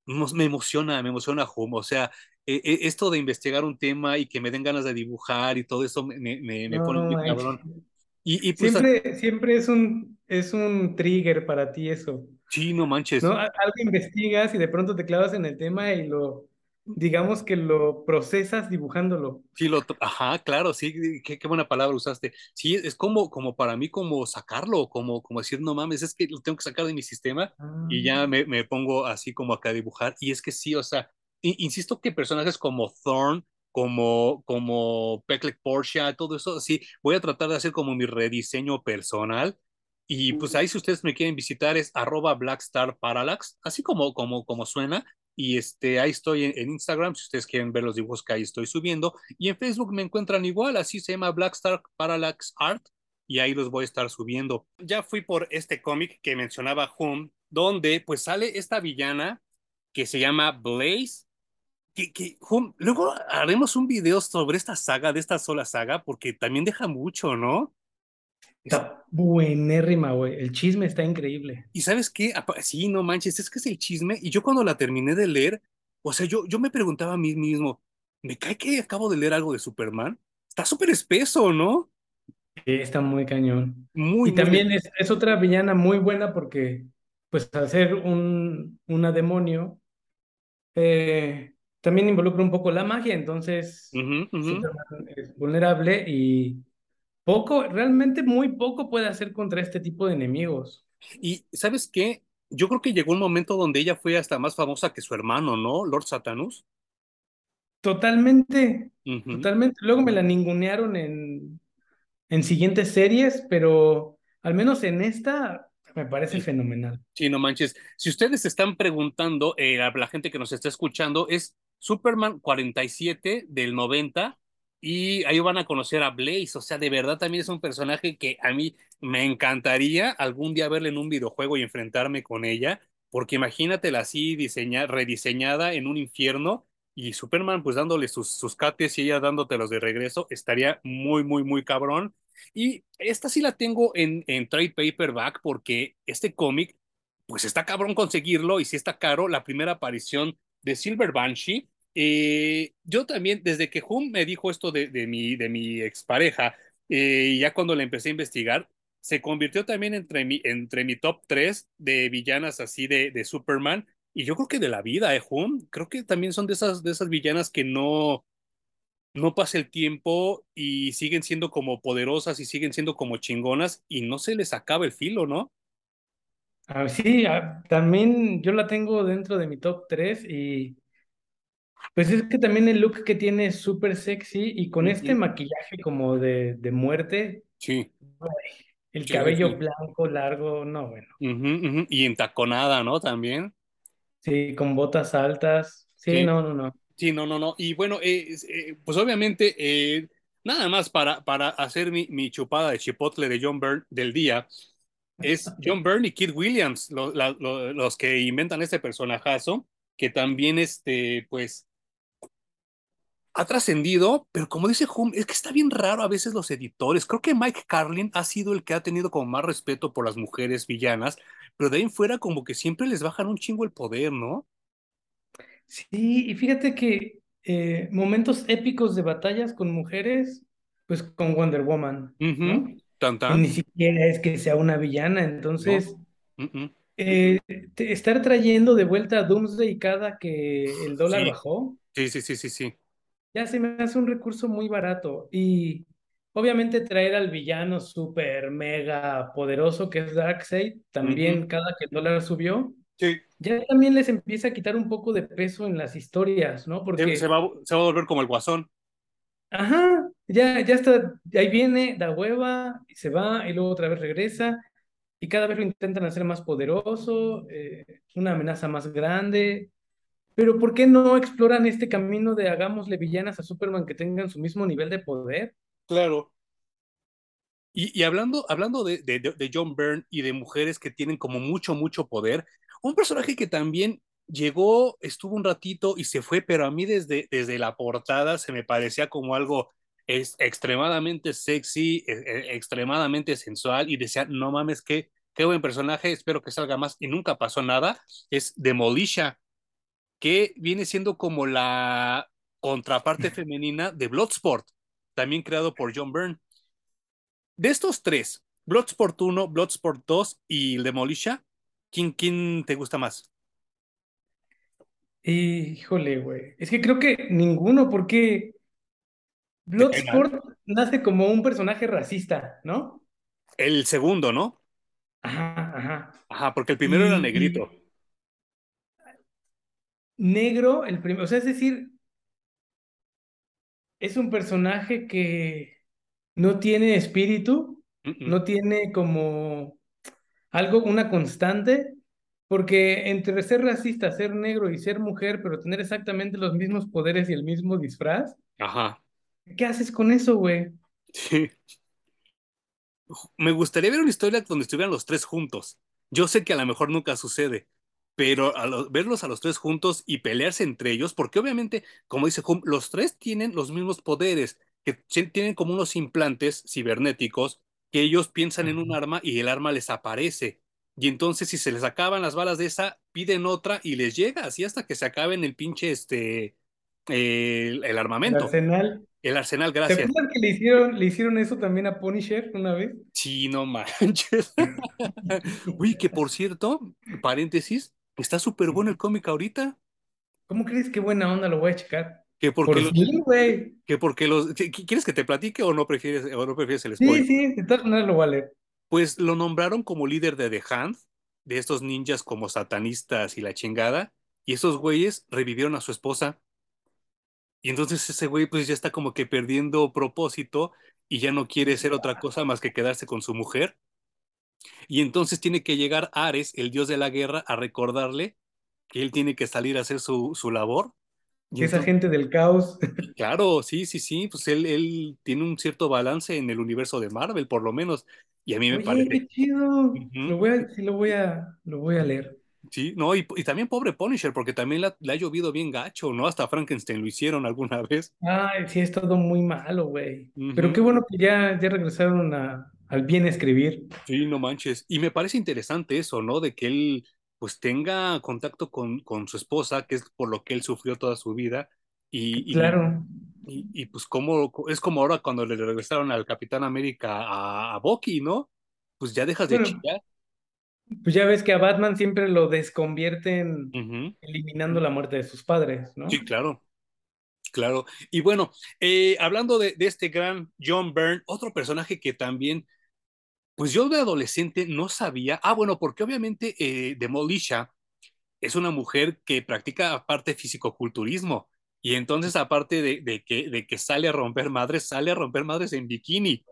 me emociona, me emociona Hum, o sea, eh, esto de investigar un tema y que me den ganas de dibujar y todo eso me, me, me no, pone muy cabrón. Y, y pues, siempre, siempre es un, es un trigger para ti eso. Sí, no manches. ¿no? Algo investigas y de pronto te clavas en el tema y lo, digamos que lo procesas dibujándolo. Sí, lo, ajá, claro, sí, qué, qué, buena palabra usaste. Sí, es como, como para mí como sacarlo, como, como decir, no mames, es que lo tengo que sacar de mi sistema ah. y ya me, me, pongo así como acá a dibujar. Y es que sí, o sea, insisto que personajes como Thorn, como, como Pecklek Porsche, todo eso, sí, voy a tratar de hacer como mi rediseño personal. Y pues ahí si ustedes me quieren visitar es arroba blackstarparallax, así como, como, como suena. Y este, ahí estoy en, en, Instagram, si ustedes quieren ver los dibujos que ahí estoy subiendo. Y en Facebook me encuentran igual, así se llama Blackstar Parallax Art. Y ahí los voy a estar subiendo. Ya fui por este cómic que mencionaba Hum, donde pues sale esta villana que se llama Blaze. Que, que Hum, luego haremos un video sobre esta saga, de esta sola saga, porque también deja mucho, ¿no? Está buenérrima, güey. El chisme está increíble. Y sabes qué? Sí, no manches, es que es el chisme. Y yo cuando la terminé de leer, o sea, yo, yo me preguntaba a mí mismo, ¿me cae que acabo de leer algo de Superman? Está súper espeso, ¿no? Sí, está muy cañón. Muy, y también es, es, otra villana muy buena porque, pues, al ser un, una demonio, eh, también involucra un poco la magia, entonces uh -huh, uh -huh. Superman es vulnerable y poco, realmente muy poco puede hacer contra este tipo de enemigos. Y ¿sabes qué? Yo creo que llegó un momento donde ella fue hasta más famosa que su hermano, ¿no? Lord Satanus. Totalmente, uh -huh. totalmente. Luego me la ningunearon en, en siguientes series, pero al menos en esta me parece sí. fenomenal. Sí, no manches. Si ustedes están preguntando, eh, a la gente que nos está escuchando, es Superman 47 del 90 y ahí van a conocer a Blaze, o sea, de verdad también es un personaje que a mí me encantaría algún día verla en un videojuego y enfrentarme con ella, porque imagínatela así diseña, rediseñada en un infierno y Superman pues dándole sus, sus cates y ella dándotelos de regreso, estaría muy, muy, muy cabrón. Y esta sí la tengo en, en trade paperback porque este cómic pues está cabrón conseguirlo y si está caro, la primera aparición de Silver Banshee eh, yo también, desde que Hum me dijo esto de, de mi, de mi expareja, eh, ya cuando la empecé a investigar, se convirtió también entre mi, entre mi top 3 de villanas así de, de Superman, y yo creo que de la vida, ¿eh, Hum? Creo que también son de esas, de esas villanas que no, no pasa el tiempo y siguen siendo como poderosas y siguen siendo como chingonas y no se les acaba el filo, ¿no? Ah, sí, ah, también yo la tengo dentro de mi top 3 y pues es que también el look que tiene es súper sexy y con este maquillaje como de, de muerte. Sí. El sí, cabello sí. blanco, largo, no, bueno. Uh -huh, uh -huh. Y entaconada, ¿no? También. Sí, con botas altas. Sí, sí. no, no, no. Sí, no, no, no. Y bueno, eh, eh, pues obviamente, eh, nada más para, para hacer mi, mi, chupada de chipotle de John Byrne del día, es John Byrne y Kid Williams, lo, la, lo, los que inventan este personajazo, que también, este, pues, ha trascendido, pero como dice Hum, es que está bien raro a veces los editores. Creo que Mike Carlin ha sido el que ha tenido como más respeto por las mujeres villanas, pero de ahí en fuera como que siempre les bajan un chingo el poder, ¿no? Sí, y fíjate que eh, momentos épicos de batallas con mujeres, pues con Wonder Woman, uh -huh. ¿no? Tan, tan. Y ni siquiera es que sea una villana, entonces... No. Uh -uh. Eh, estar trayendo de vuelta a Doomsday cada que el dólar sí. bajó. Sí, sí, sí, sí, sí. ya se me hace un recurso muy barato. Y obviamente traer al villano súper mega poderoso que es Darkseid, también cada que el dólar subió, Sí, ya también les empieza a quitar un poco de peso en las historias, ¿no? se, se Porque, va, se va a volver como el guasón. ajá, ya, ya está, ahí viene, da hueva, y se va, y luego otra vez regresa, y cada vez lo intentan hacer más poderoso, eh, una amenaza más grande. Pero ¿por qué no exploran este camino de hagámosle villanas a Superman que tengan su mismo nivel de poder? Claro. Y, y hablando, hablando de, de, de John Byrne y de mujeres que tienen como mucho, mucho poder, un personaje que también llegó, estuvo un ratito y se fue, pero a mí desde, desde la portada se me parecía como algo es, extremadamente sexy, e- e- extremadamente sensual y decía, no mames, qué, qué buen personaje, espero que salga más y nunca pasó nada, es Demolisha, que viene siendo como la contraparte femenina de Bloodsport, también creado por John Byrne. De estos tres, Bloodsport 1, Bloodsport 2 y Demolisha, ¿quién, quién te gusta más? Híjole, güey. Es que creo que ninguno, porque. Bloodsport nace como un personaje racista, ¿no? El segundo, ¿no? Ajá, ajá. Ajá, porque el primero era negrito. y negro, el primero, o sea, es decir, es un personaje que no tiene espíritu, no tiene como algo, una constante, porque entre ser racista, ser negro y ser mujer, pero tener exactamente los mismos poderes y el mismo disfraz, Ajá, ¿qué haces con eso, güey? sí. Me gustaría ver una historia donde estuvieran los tres juntos. Yo sé que a lo mejor nunca sucede, pero a lo- verlos a los tres juntos y pelearse entre ellos, porque obviamente, como dice Hum, los tres tienen los mismos poderes, que ti- tienen como unos implantes cibernéticos que ellos piensan en un arma y el arma les aparece. Y entonces, si se les acaban las balas de esa, piden otra y les llega, así hasta que se acaben el pinche, este, el, el El armamento, Arsenal. El arsenal, ¿Te gracias. acuerdas que le hicieron, le hicieron eso también a Punisher una vez? Sí, no manches. Uy, que por cierto, paréntesis, está súper bueno el cómic ahorita. ¿Cómo crees qué buena onda? Lo voy a checar. Que porque Por los, que porque los, ¿qui- ¿quieres que te platique o no prefieres, o no prefieres el Sí, spoiler? sí, de todas maneras lo voy a leer. Pues lo nombraron como líder de The Hand, de estos ninjas como satanistas y la chingada, y esos güeyes revivieron a su esposa, y entonces ese güey pues ya está como que perdiendo propósito y ya no quiere ser otra cosa más que quedarse con su mujer, y entonces tiene que llegar Ares, el dios de la guerra, a recordarle que él tiene que salir a hacer su, su labor. Y Esa gente del caos. claro, sí, sí, sí, pues él, él tiene un cierto balance en el universo de Marvel, por lo menos, y a mí me Oye, parece. qué chido. Lo voy a, sí, lo voy a, lo voy a leer. Sí, no, y, y también pobre Punisher, porque también la- le ha llovido bien gacho, ¿no? Hasta Frankenstein lo hicieron alguna vez. Ay, sí, es todo muy malo, güey. Pero qué bueno que ya, ya regresaron a, al bien escribir. Sí, no manches. Y me parece interesante eso, ¿no? De que él pues tenga contacto con, con su esposa, que es por lo que él sufrió toda su vida, y, Claro. Y, y pues como es como ahora cuando le regresaron al Capitán América a, a Bucky, ¿no? Pues ya dejas de chillar. Pues ya ves que a Batman siempre lo desconvierten Ujú. eliminando la muerte de sus padres, Sí, ¿no? claro, claro. Y bueno, eh, hablando de, de este gran John Byrne, otro personaje que también, pues yo de adolescente no sabía, ah, bueno, porque obviamente eh, Demolisha es una mujer que practica aparte fisicoculturismo. Y entonces, aparte de, de que, de que sale a romper madres, sale a romper madres en bikini.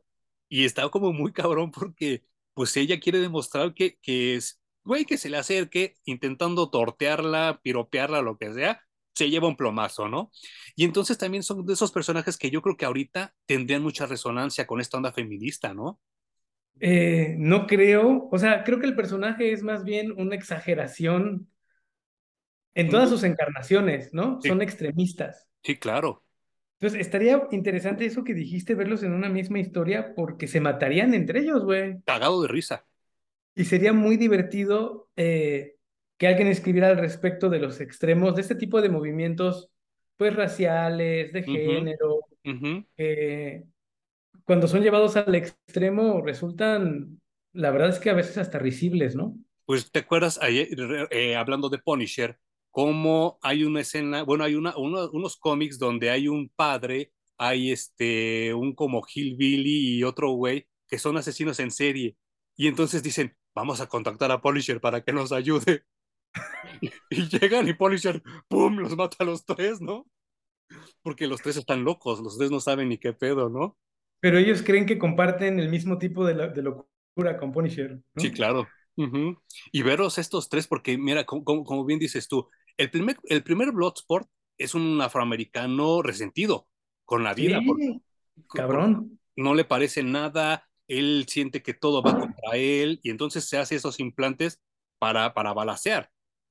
Y está como muy cabrón porque pues ella quiere demostrar que, que es, güey, que se le acerque intentando tortearla, piropearla, lo que sea, se lleva un plomazo, ¿no? Y entonces también son de esos personajes que yo creo que ahorita tendrían mucha resonancia con esta onda feminista, ¿no? Eh, no creo, o sea, creo que el personaje es más bien una exageración en todas sus encarnaciones, ¿no? Sí, Son extremistas. sí, claro, Entonces, estaría interesante eso que dijiste, verlos en una misma historia, porque se matarían entre ellos, güey. cagado de risa. Y sería muy divertido eh, que alguien escribiera al respecto de los extremos, de este tipo de movimientos, pues raciales, de género, que cuando son llevados al extremo resultan, la verdad es que a veces hasta risibles, ¿no? Pues te acuerdas, ayer, eh, hablando de Punisher, cómo hay una escena, bueno, hay una, uno, unos cómics donde hay un padre, hay este, un como Hillbilly y otro güey que son asesinos en serie. Y entonces dicen, vamos a contactar a Punisher para que nos ayude. y llegan y Punisher, ¡pum!, los mata a los tres, ¿no? Porque los tres están locos, los tres no saben ni qué pedo, ¿no? Pero ellos creen que comparten el mismo tipo de, la, de locura con Punisher. ¿no? Sí, claro. Y veros estos tres, porque mira, como, como, bien dices tú, el primer, el primer Bloodsport es un afroamericano resentido con la vida. Sí, porque, cabrón. No le parece nada, él siente que todo va contra él y entonces se hace esos implantes para, para balasear.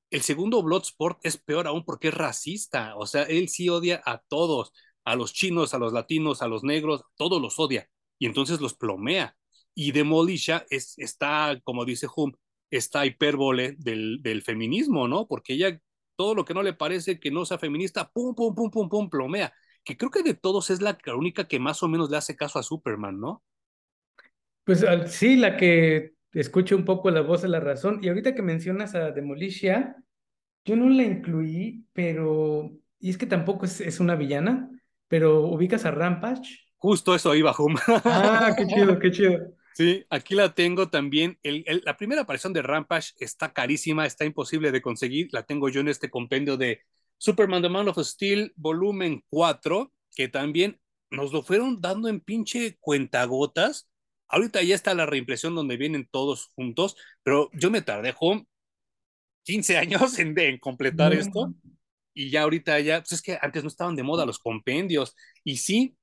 El segundo Bloodsport es peor aún porque es racista, o sea, él sí odia a todos, a los chinos, a los latinos, a los negros, todos los odia y entonces los plomea. Y Demolisha es, está, como dice Hum, esta hipérbole del, del feminismo, ¿no? Porque ella, todo lo que no le parece que no sea feminista, pum, pum, pum, pum, pum, plomea. Que creo que de todos es la única que más o menos le hace caso a Superman, ¿no? Pues sí, la que escucha un poco la voz de la razón. Y ahorita que mencionas a Demolisha, yo no la incluí, pero. Y es que tampoco es, es una villana, pero ubicas a Rampage. Justo eso iba, Hum. Ah, qué chido, qué chido. Sí, aquí la tengo también. El, el, la primera aparición de Rampage está carísima, está imposible de conseguir. La tengo yo en este compendio de Superman The Man of Steel, volumen 4, que también nos lo fueron dando en pinche cuentagotas. Ahorita ya está la reimpresión donde vienen todos juntos, pero yo me tardé, Home, 15 años en, en completar esto. Y ya ahorita ya, pues es que antes no estaban de moda los compendios. Y sí,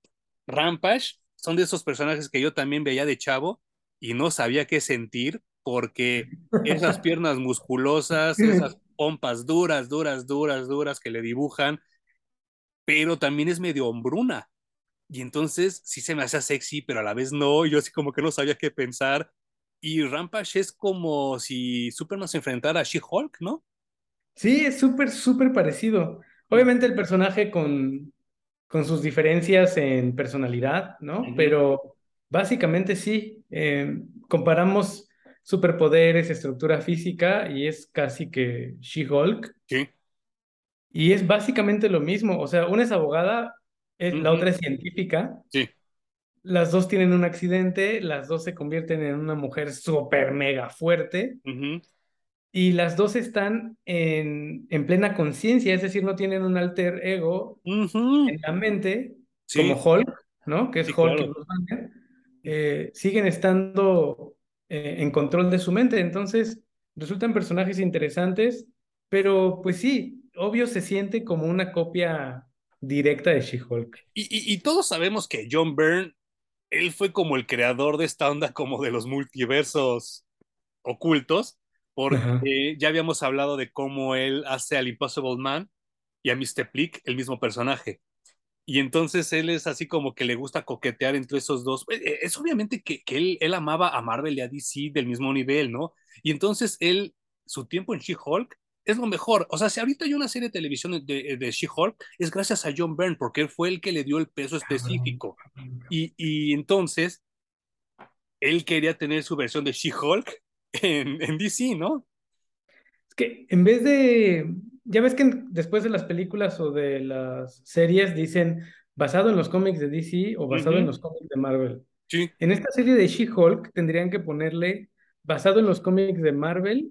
Rampage son de esos personajes que yo también veía de chavo y no sabía qué sentir porque esas piernas musculosas, esas pompas duras, duras, duras, duras que le dibujan, pero también es medio hombruna. Y entonces sí se me hacía sexy, pero a la vez no, yo así como que no sabía qué pensar. Y Rampage es como si Superman se enfrentara a She-Hulk, ¿no? Sí, es súper, súper parecido. Obviamente el personaje con, con sus diferencias en personalidad, ¿no? Pero básicamente sí, eh, comparamos superpoderes, estructura física y es casi que She-Hulk. Sí. Y es básicamente lo mismo. O sea, una es abogada, es- la otra es científica. Sí. Las dos tienen un accidente, las dos se convierten en una mujer súper mega fuerte. Y las dos están en, en plena conciencia, es decir, no tienen un alter ego en la mente, Sí. como Hulk, ¿no? Que es Sí, Hulk claro. Eh, siguen estando eh, en control de su mente. Entonces, resultan personajes interesantes, pero pues sí, obvio se siente como una copia directa de She-Hulk. Y, y, y todos sabemos que John Byrne, él fue como el creador de esta onda como de los multiversos ocultos, porque Ajá. ya habíamos hablado de cómo él hace al Impossible Man y a Mr. Plick el mismo personaje. Y entonces él es así como que le gusta coquetear entre esos dos. Eh, Es obviamente que, que él, él amaba a Marvel y a DC del mismo nivel, ¿no? Y entonces él, su tiempo en She-Hulk es lo mejor. O sea, si ahorita hay una serie de televisión de, de She-Hulk, es gracias a John Byrne, porque él fue el que le dio el peso específico. Y, y entonces él quería tener su versión de She-Hulk en, en DC, ¿no? Es que en vez de, ya ves que después de las películas o de las series dicen basado en los cómics de DC o basado en los cómics de Marvel. Sí, En esta serie de She-Hulk tendrían que ponerle basado en los cómics de Marvel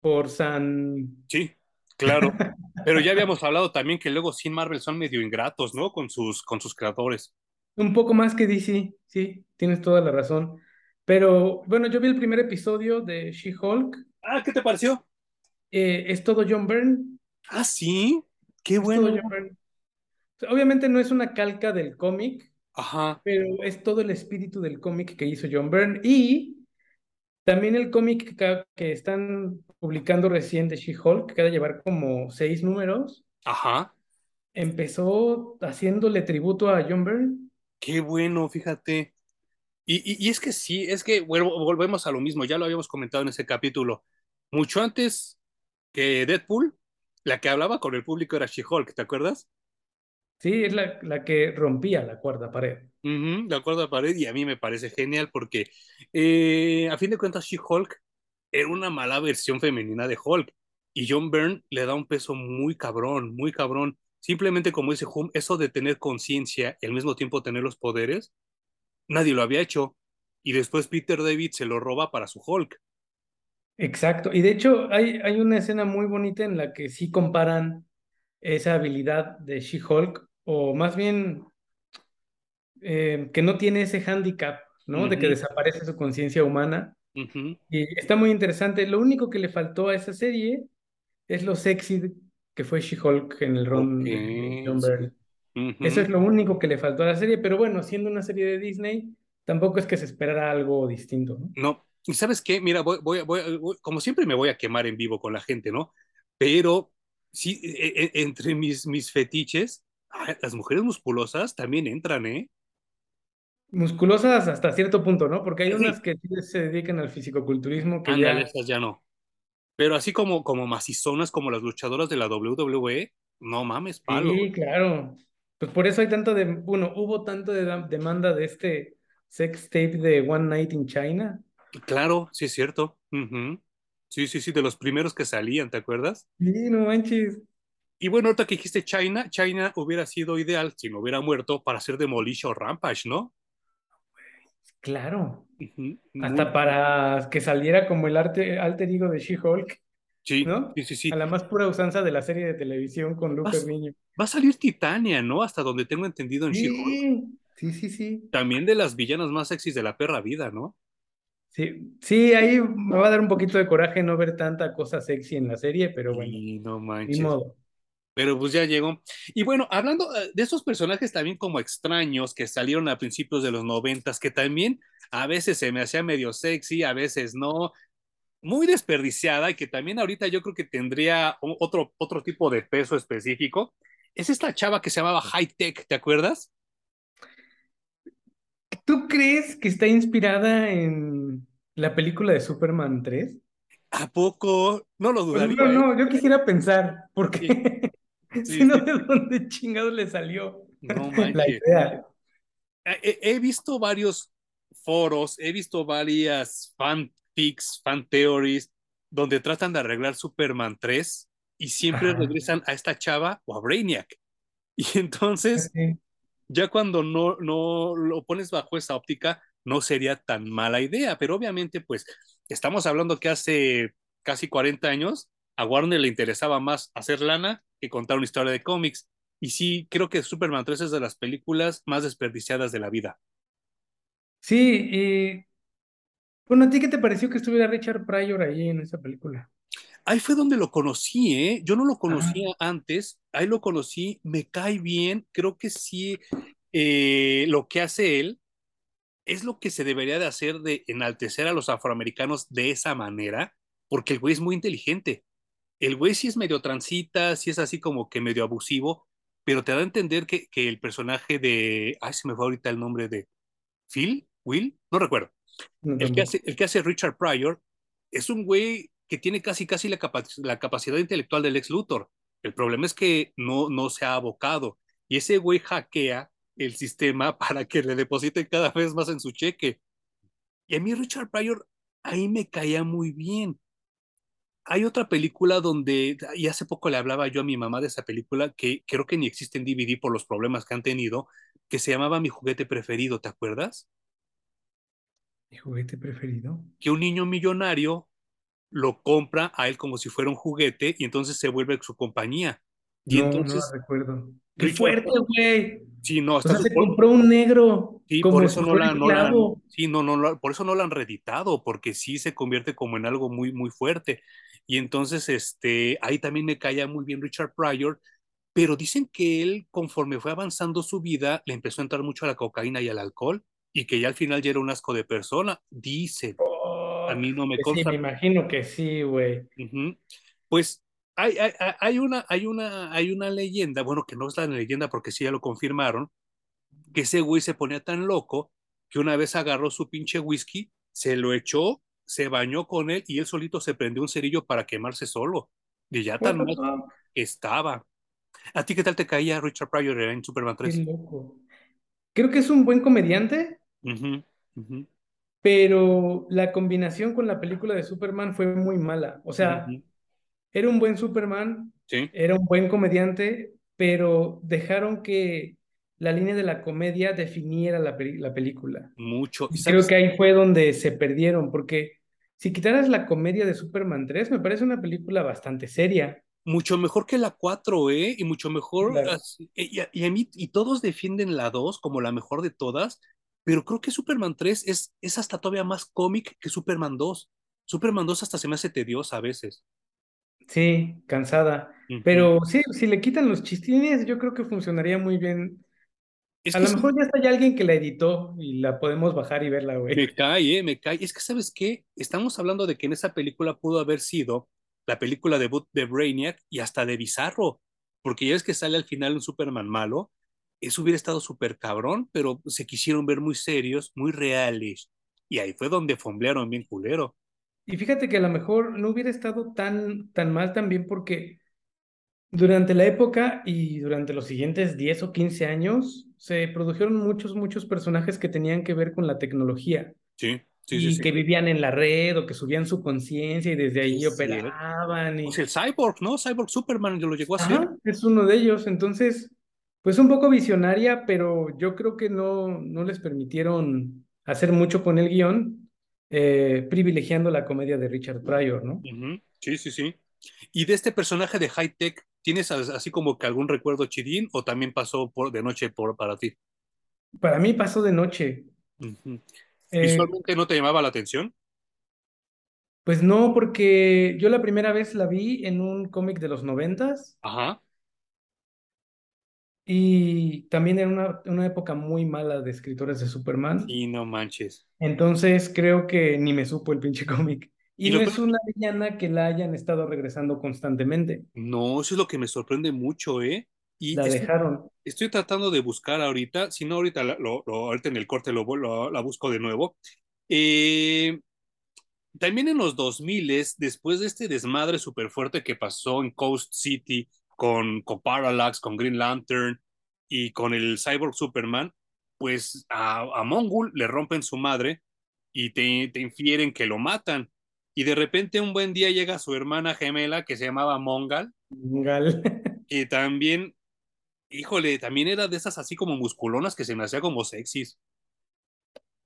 por San... sí, claro. Pero ya habíamos hablado también que luego sin Marvel son medio ingratos, ¿no? Con sus, con sus creadores. Un poco más que DC, sí, tienes toda la razón. Pero bueno, yo vi el primer episodio de She-Hulk. Ah, ¿qué te pareció? eh, es todo John Byrne. Ah, sí, qué Es todo bueno. John Byrne. Obviamente no es una calca del cómic, Ajá, pero es todo el espíritu del cómic que hizo John Byrne. Y también el cómic que, que están publicando recién de She-Hulk, que ha de llevar como seis números, ajá, empezó haciéndole tributo a John Byrne. qué bueno, fíjate. Y, y, y es que sí, es que volvemos a lo mismo, ya lo habíamos comentado en ese capítulo. Mucho antes que Deadpool, la que hablaba con el público era She-Hulk, ¿te acuerdas? Sí, es la, la que rompía la cuarta pared. Ujú, de acuerdo a pared, y a mí me parece genial porque eh, a fin de cuentas She-Hulk era una mala versión femenina de Hulk. Y John Byrne le da un peso muy cabrón, muy cabrón. Simplemente como dice Hume, eso de tener conciencia y al mismo tiempo tener los poderes, nadie lo había hecho. Y después Peter David se lo roba para su Hulk. Exacto. Y de hecho hay, hay una escena muy bonita en la que sí comparan esa habilidad de She-Hulk, o más bien eh, que no tiene ese hándicap, ¿no? De que desaparece su conciencia humana. Y está muy interesante. Lo único que le faltó a esa serie es lo sexy que fue She-Hulk en el ron de John Eso es lo único que le faltó a la serie, pero bueno, siendo una serie de Disney, tampoco es que se esperara algo distinto, ¿no? No, y sabes qué, mira, voy, voy, voy- voy- como siempre me voy a quemar en vivo con la gente, ¿no? Pero sí, e- e- entre mis, mis fetiches, las mujeres musculosas también entran, ¿eh? Musculosas hasta cierto punto, ¿no? Porque hay unas que se dedican al fisicoculturismo que ándale, ya, esas ya no. Pero así como, como macizonas, como las luchadoras de la WWE, no mames, palo. sí, claro. Pues por eso hay tanto de, bueno, hubo tanto de da- demanda de este sex tape de One Night in China. Claro, sí es cierto. Sí, sí, sí, de los primeros que salían, ¿te acuerdas? Sí, no manches. Y bueno, ahorita que dijiste China, China hubiera sido ideal si no hubiera muerto para hacer Demolish o Rampage, ¿no? Claro. Hasta Muy, para que saliera como el arte, alter ego de She-Hulk, sí, ¿no? sí, sí, A sí. la más pura usanza de la serie de televisión con Lou Ferrigno. va a salir Titania, ¿no? Hasta donde tengo entendido en. Sí, sí, sí, sí. También de las villanas más sexys de la perra vida, ¿no? Sí, sí, ahí me va a dar un poquito de coraje no ver tanta cosa sexy en la serie, pero bueno, Y no ni manches. modo. Pero pues ya llegó. Y bueno, hablando eh, de esos personajes también como extraños que salieron a principios de los noventas, que también a veces se me hacía medio sexy, a veces no, muy desperdiciada y que también ahorita yo creo que tendría otro, otro tipo de peso específico, es esta chava que se llamaba High Tech, ¿te acuerdas? ¿Tú crees que está inspirada en la película de Superman 3? ¿A poco? No lo Pues dudaría, ¿eh? no, yo quisiera pensar, Sí, porque si sí, no, sí. ¿de dónde chingados le salió No la idea? He, he visto varios foros, he visto varias fanfics, fan theories, donde tratan de arreglar Superman 3 y siempre Ajá, regresan a esta chava o a Brainiac. Y entonces, sí. ya cuando no, no lo pones bajo esa óptica, no sería tan mala idea, pero obviamente, pues, estamos hablando que hace casi 40 años a Warner le interesaba más hacer lana que contar una historia de cómics. Y sí, creo que Superman 3 es de las películas más desperdiciadas de la vida. Sí, y bueno, ¿a ti qué te pareció que estuviera Richard Pryor ahí en esa película? Ahí fue donde lo conocí, ¿eh? Yo no lo Ajá. conocía antes, ahí lo conocí, me cae bien, creo que sí, eh, lo que hace él es lo que se debería de hacer de enaltecer a los afroamericanos de esa manera, porque el güey es muy inteligente. El güey sí es medio transita, sí es así como que medio abusivo, pero te da a entender que, que el personaje de, ay, se me fue ahorita el nombre de Phil, Will, no recuerdo No, el que hace, el que hace Richard Pryor es un güey que tiene casi casi la, capa la capacidad intelectual del ex Luthor. El problema es que no, no se ha abocado y ese güey hackea el sistema para que le depositen cada vez más en su cheque. Y a mí Richard Pryor ahí me caía muy bien. Hay otra película donde, y hace poco le hablaba yo a mi mamá de esa película, que creo que ni existe en DVD por los problemas que han tenido, que se llamaba Mi juguete preferido, ¿te acuerdas? ¿Mi juguete preferido? Que un niño millonario lo compra a él como si fuera un juguete y entonces se vuelve su compañía. Y No, no la entonces recuerdo. ¡Qué fuerte, güey! sí, no, O sea, se compró un negro sí, por eso no la, no la, sí, no, no, no, por eso no la han reeditado, porque sí se convierte como en algo muy, muy fuerte. Y entonces, este, ahí también me caía muy bien Richard Pryor, pero dicen que él, conforme fue avanzando su vida, le empezó a entrar mucho a la cocaína y al alcohol, y que ya al final ya era un asco de persona, dicen. A Oh, mí no me que sí, me consta, imagino que sí, güey. Pues hay, hay, hay una, hay, una, hay una leyenda, bueno, que no es la leyenda porque sí ya lo confirmaron, que ese güey se ponía tan loco que una vez agarró su pinche whisky, se lo echó, se bañó con él y él solito se prendió un cerillo para quemarse solo. Y ya tan mal estaba. ¿A ti qué tal te caía Richard Pryor en Superman Qué 3? loco. Creo que es un buen comediante, Pero la combinación con la película de Superman fue muy mala. O sea, era un buen Superman, Sí, era un buen comediante, pero dejaron que la línea de la comedia definiera la, peli- la película. mucho. ¿Y Y creo que ahí fue donde se perdieron, porque si quitaras la comedia de Superman 3, me parece una película bastante seria. Mucho mejor que la 4, ¿eh? Y mucho mejor. Claro. Y, y a mí, y todos defienden la 2 como la mejor de todas, pero creo que Superman 3 es, es hasta todavía más cómic que Superman 2. Superman 2 hasta se me hace tediosa a veces. Sí, cansada. Pero sí, si le quitan los chistines, yo creo que funcionaría muy bien. Es A lo mejor ya está ya alguien que la editó y la podemos bajar y verla, güey. me cae, ¿eh? Me cae. Es que, ¿sabes qué? Estamos hablando de que en esa película pudo haber sido la película debut de Brainiac y hasta de Bizarro, porque ya es que sale al final un Superman malo. Eso hubiera estado súper cabrón, pero se quisieron ver muy serios, muy reales. Y ahí fue donde fomblearon bien culero. Y fíjate que a lo mejor no hubiera estado tan, tan mal también porque durante la época y durante los siguientes 10 o 15 años se produjeron muchos, muchos personajes que tenían que ver con la tecnología Sí, sí, sí, y sí. que vivían en la red o que subían su conciencia y desde Sí, ahí operaban Pues y... el Cyborg, ¿no? Cyborg Superman lo llegó a hacer. Es uno de ellos. Entonces, pues un poco visionaria, pero yo creo que no, no les permitieron hacer mucho con el guion, eh, privilegiando la comedia de Richard Pryor, ¿no? Sí, sí, sí. Y de este personaje de High Tech, ¿tienes as- así como que algún recuerdo chidín o también pasó por de noche por para ti? Para mí pasó de noche. Eh, ¿Visualmente no te llamaba la atención? pues no, porque yo la primera vez la vi en un cómic de los noventas Ajá. Y también era una, una época muy mala de escritores de Superman. Y no manches. Entonces creo que ni me supo el pinche cómic. Y Y no es una villana que la hayan estado regresando constantemente. no, eso es lo que me sorprende mucho, ¿eh? Y La estoy, dejaron. estoy tratando de buscar ahorita, si no ahorita lo, lo- ahorita en el corte lo, lo- la busco de nuevo. Eh, también en los 2000, después de este desmadre súper fuerte que pasó en Coast City con, con Parallax, con Green Lantern y con el Cyborg Superman, pues a, a Mongul le rompen su madre y te, te infieren que lo matan. Y de repente un buen día llega su hermana gemela que se llamaba Mongal, Gal. que también, híjole, también era de esas así como musculonas que se me hacía como sexys.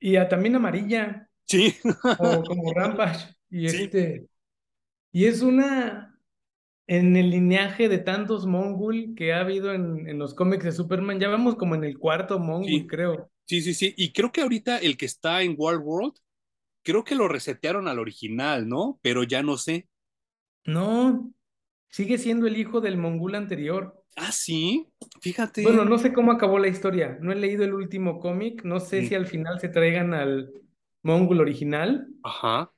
Y a- también amarilla, Sí, o como Rampage. Y sí, este, y es una, en el lineaje de tantos Mongul que ha habido en, en los cómics de Superman, ya vamos como en el cuarto Mongul, sí, creo. sí, sí, sí. Y creo que ahorita el que está en Wild World creo que lo resetearon al original, ¿no? Pero ya no sé. No, sigue siendo el hijo del Mongul anterior. Ah, sí, Bueno, fíjate. no sé cómo acabó la historia. No he leído el último cómic. No sé Mm, si al final se traigan al Mongul original, Ajá,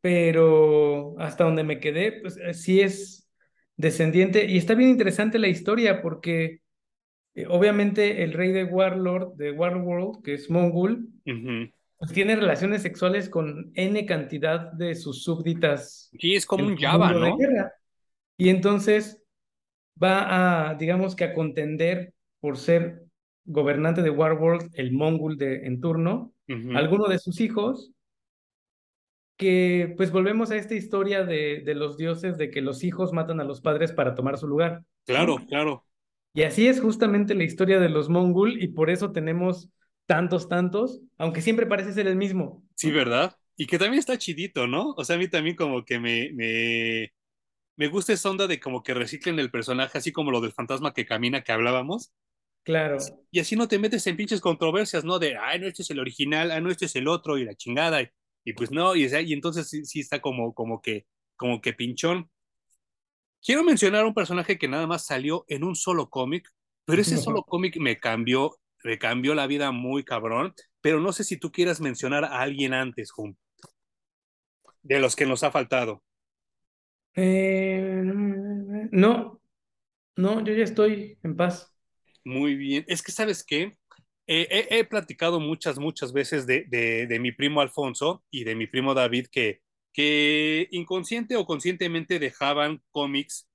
pero hasta donde me quedé, pues eh, sí es descendiente. Y está bien interesante la historia porque eh, obviamente el rey de Warlord, de Warworld, que es Mongul, pues tiene relaciones sexuales con N cantidad de sus súbditas Sí, es como un Java, ¿no? Y entonces va a, digamos que a contender por ser gobernante de Warworld, el Mongul de, en turno, alguno de sus hijos, que pues volvemos a esta historia de, de los dioses, de que los hijos matan a los padres para tomar su lugar, Claro, claro. Y así es justamente la historia de los Mongul y por eso tenemos tantos, tantos, aunque siempre parece ser el mismo, Sí. ¿verdad? Y que también está chidito, ¿no? O sea, a mí también como que me, me, me gusta esa onda de como que reciclen el personaje, así como lo del fantasma que camina que hablábamos. Claro. Y así no te metes en pinches controversias, ¿no? De, ay, no, este es el original, ay, no, este es el otro, y la chingada. Y, y pues no, y, entonces sí, sí está como, como que, como que pinchón. Quiero mencionar un personaje que nada más salió en un solo cómic, pero ese solo cómic me cambió, me cambió la vida muy cabrón. Pero no sé si tú quieras mencionar a alguien antes, Jun, de los que nos ha faltado. Eh, no, no, yo ya estoy en paz. Muy bien. Es que, ¿sabes qué? Eh, he, he platicado muchas, muchas veces de, de, de mi primo Alfonso y de mi primo David que, que inconsciente o conscientemente dejaban cómics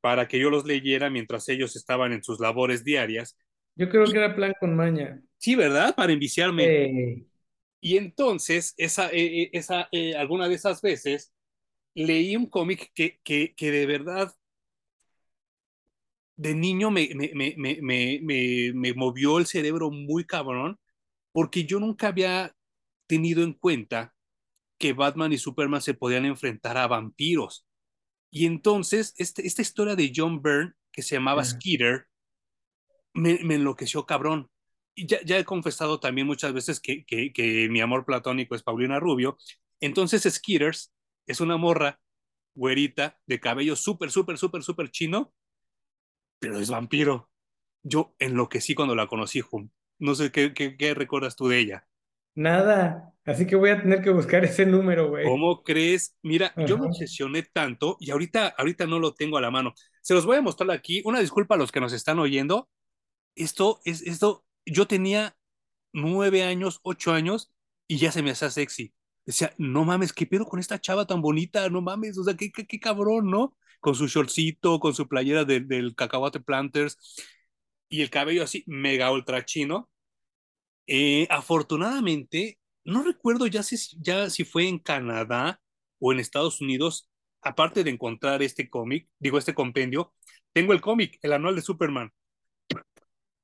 para que yo los leyera mientras ellos estaban en sus labores diarias. Yo creo que era plan con maña. sí, ¿verdad? Para enviciarme. Eh, Y entonces, esa, eh, esa, alguna de esas veces, leí un cómic que, que, que de verdad de niño me, me, me, me, movió el cerebro muy cabrón, porque yo nunca había tenido en cuenta que Batman y Superman se podían enfrentar a vampiros. Y entonces, este, esta historia de John Byrne, que se llamaba Skeeter, me, me enloqueció cabrón. Y ya, ya, he confesado también muchas veces que, que, que, mi amor platónico es Paulina Rubio. Entonces, Skeeters es una morra güerita de cabello súper, súper, súper, súper chino, pero es vampiro. Yo enloquecí cuando la conocí, Jum. No sé qué, qué, qué recuerdas tú de ella. Nada, así que voy a tener que buscar ese número, güey. ¿Cómo crees? Mira, Ajá. yo me obsesioné tanto y ahorita, ahorita no lo tengo a la mano. Se los voy a mostrar aquí. Una disculpa a los que nos están oyendo. Esto es, esto, yo tenía nueve años, ocho años y ya se me hacía sexy. Decía, no mames, ¿qué pedo con esta chava tan bonita? No mames, o sea, qué, qué, qué cabrón, ¿no? Con su shortcito, con su playera de, del cacahuate planters y el cabello así mega ultra chino. Eh, afortunadamente, no recuerdo ya si, ya si fue en Canadá o en Estados Unidos, aparte de encontrar este cómic, digo, este compendio, tengo el cómic, el anual de Superman.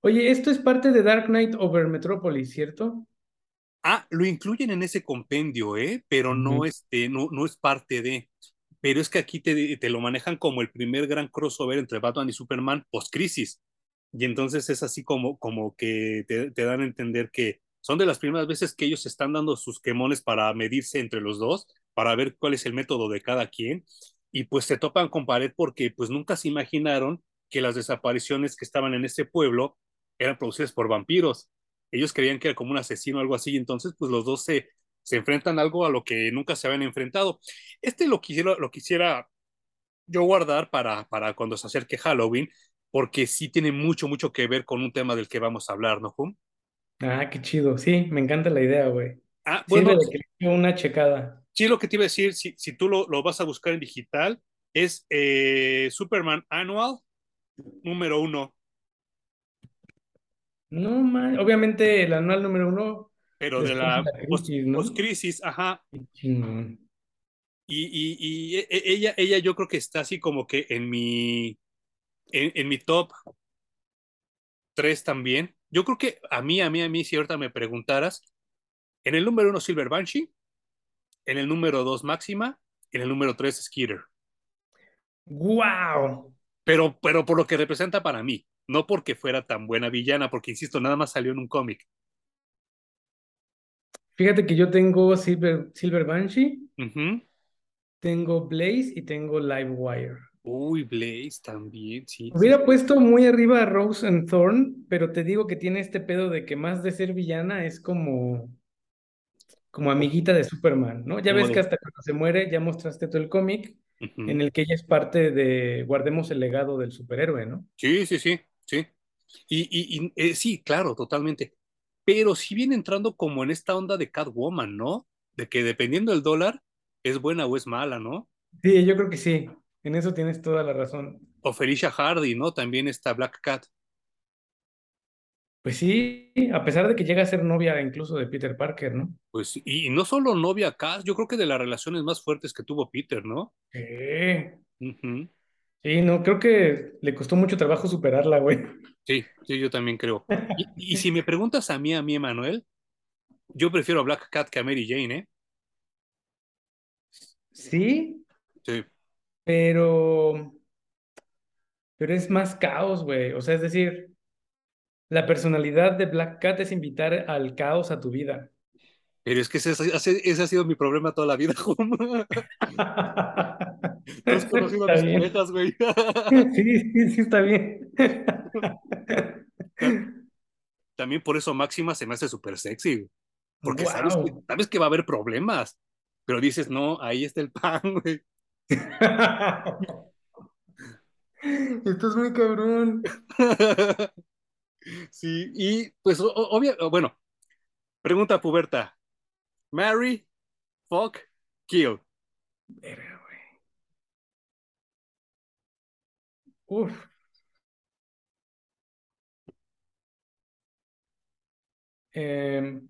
Oye, esto es parte de Dark Knight Over Metropolis, ¿cierto? Ah, lo incluyen en ese compendio, ¿eh? Pero uh -huh. no, este, no, no es parte de. Pero es que aquí te, te, lo manejan como el primer gran crossover entre Batman y Superman post-crisis. Y entonces es así como, como que te, te, dan a entender que son de las primeras veces que ellos están dando sus quemones para medirse entre los dos, para ver cuál es el método de cada quien. Y pues se topan con pared porque pues nunca se imaginaron que las desapariciones que estaban en ese pueblo eran producidas por vampiros. Ellos creían que era como un asesino o algo así, y entonces pues los dos se, se enfrentan algo a lo que nunca se habían enfrentado. Este lo quisiera, lo quisiera yo guardar para, para cuando se acerque Halloween, porque sí tiene mucho, mucho que ver con un tema del que vamos a hablar, ¿no, Hum? Ah, qué chido. Sí, me encanta la idea, güey. Ah, bueno. que le una checada. Sí, lo que te iba a decir, si, si tú lo, lo vas a buscar en digital, es eh, Superman Annual número uno. No, man. Obviamente el anual número uno. Pero de la, la crisis, ¿no? post-crisis, ajá. Y, y, y, ella, ella yo creo que está así como que en mi, en, en mi top 3 también. Yo creo que a mí, a mí, a mí, si ahorita me preguntaras, en el número uno Silver Banshee, en el número dos Máxima, en el número tres Skeeter. ¡Wow! Pero, pero por lo que representa para mí, no porque fuera tan buena villana, porque insisto, nada más salió en un cómic. Fíjate que yo tengo Silver, Silver Banshee, uh -huh. tengo Blaze y tengo Livewire. Uy, Blaze también, sí. Hubiera sí. puesto muy arriba a Rose and Thorn, pero te digo que tiene este pedo de que más de ser villana es como como amiguita de Superman, ¿no? Ya ves que hasta cuando se muere ya mostraste todo el cómic uh -huh. en el que ella es parte de guardemos el legado del superhéroe, ¿no? Sí, sí, sí, sí. Y, y, y eh, sí, claro, totalmente. Pero sí viene entrando como en esta onda de Catwoman, ¿no? De que dependiendo del dólar es buena o es mala, ¿no? Sí, yo creo que sí. En eso tienes toda la razón. O Felicia Hardy, ¿no? También está Black Cat. Pues sí, a pesar de que llega a ser novia incluso de Peter Parker, ¿no? Pues, y, y no solo novia Cass, yo creo que de las relaciones más fuertes que tuvo Peter, ¿no? Sí. Uh -huh. Sí, no, creo que le costó mucho trabajo superarla, güey. Sí, sí, yo también creo. Y, y si me preguntas a mí, a mí, Emanuel, yo prefiero a Black Cat que a Mary Jane, ¿eh? Sí. Sí. Pero. Pero es más caos, güey. O sea, es decir, la personalidad de Black Cat es invitar al caos a tu vida. Pero es que ese, ese, ese ha sido mi problema toda la vida, ¿Tú has conocido a mis parejas, güey? sí, sí, sí, está bien. También por eso Máxima se me hace súper sexy. Porque wow. sabes, que, sabes que va a haber problemas. Pero dices, no, ahí está el pan, güey. Esto es muy cabrón. Sí, y pues obvio, bueno, pregunta puberta. Marry, fuck, kill. Verga, Uf. Eh,